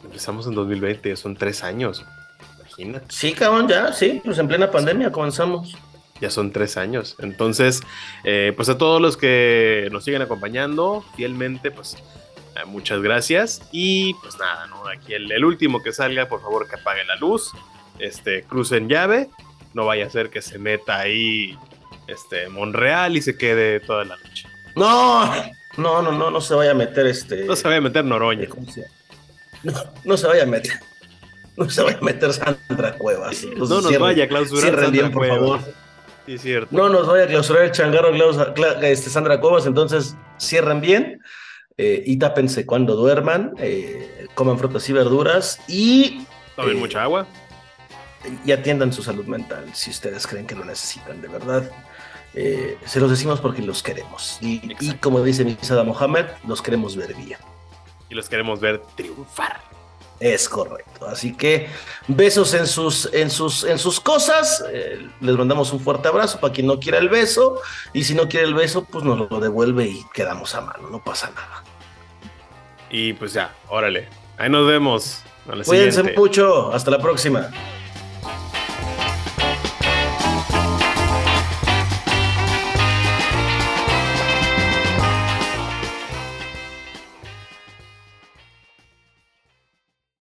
Empezamos en 2020, son tres años. Imagínate. Sí, cabrón, ya, sí, pues en plena pandemia comenzamos. Ya son tres años. Entonces, eh, pues a todos los que nos siguen acompañando fielmente, pues eh, muchas gracias. Y pues nada, ¿no? Aquí el, el, último que salga, por favor que apague la luz, este, crucen llave, no vaya a ser que se meta ahí este, Monreal y se quede toda la noche. No, no, no, no, no se vaya a meter este. No se vaya a meter Noroña. No, no se vaya a meter. No se vaya a meter Sandra Cuevas. Entonces, no nos cierren, vaya a clausurar Sandra bien, por Cuevas. favor. Sí, cierto. No nos vaya a clausurar el changarro este, Sandra Cuevas, entonces cierren bien eh, y tápense cuando duerman, eh, coman frutas y verduras y... Tomen eh, mucha agua. Y atiendan su salud mental si ustedes creen que lo necesitan, de verdad. Eh, se los decimos porque los queremos. Y, y como dice Misada Mohamed, los queremos ver bien. Y los queremos ver triunfar. Es correcto. Así que besos en sus, en sus, en sus cosas. Eh, les mandamos un fuerte abrazo para quien no quiera el beso. Y si no quiere el beso, pues nos lo devuelve y quedamos a mano. No pasa nada. Y pues ya, órale. Ahí nos vemos. Cuídense mucho. Hasta la próxima.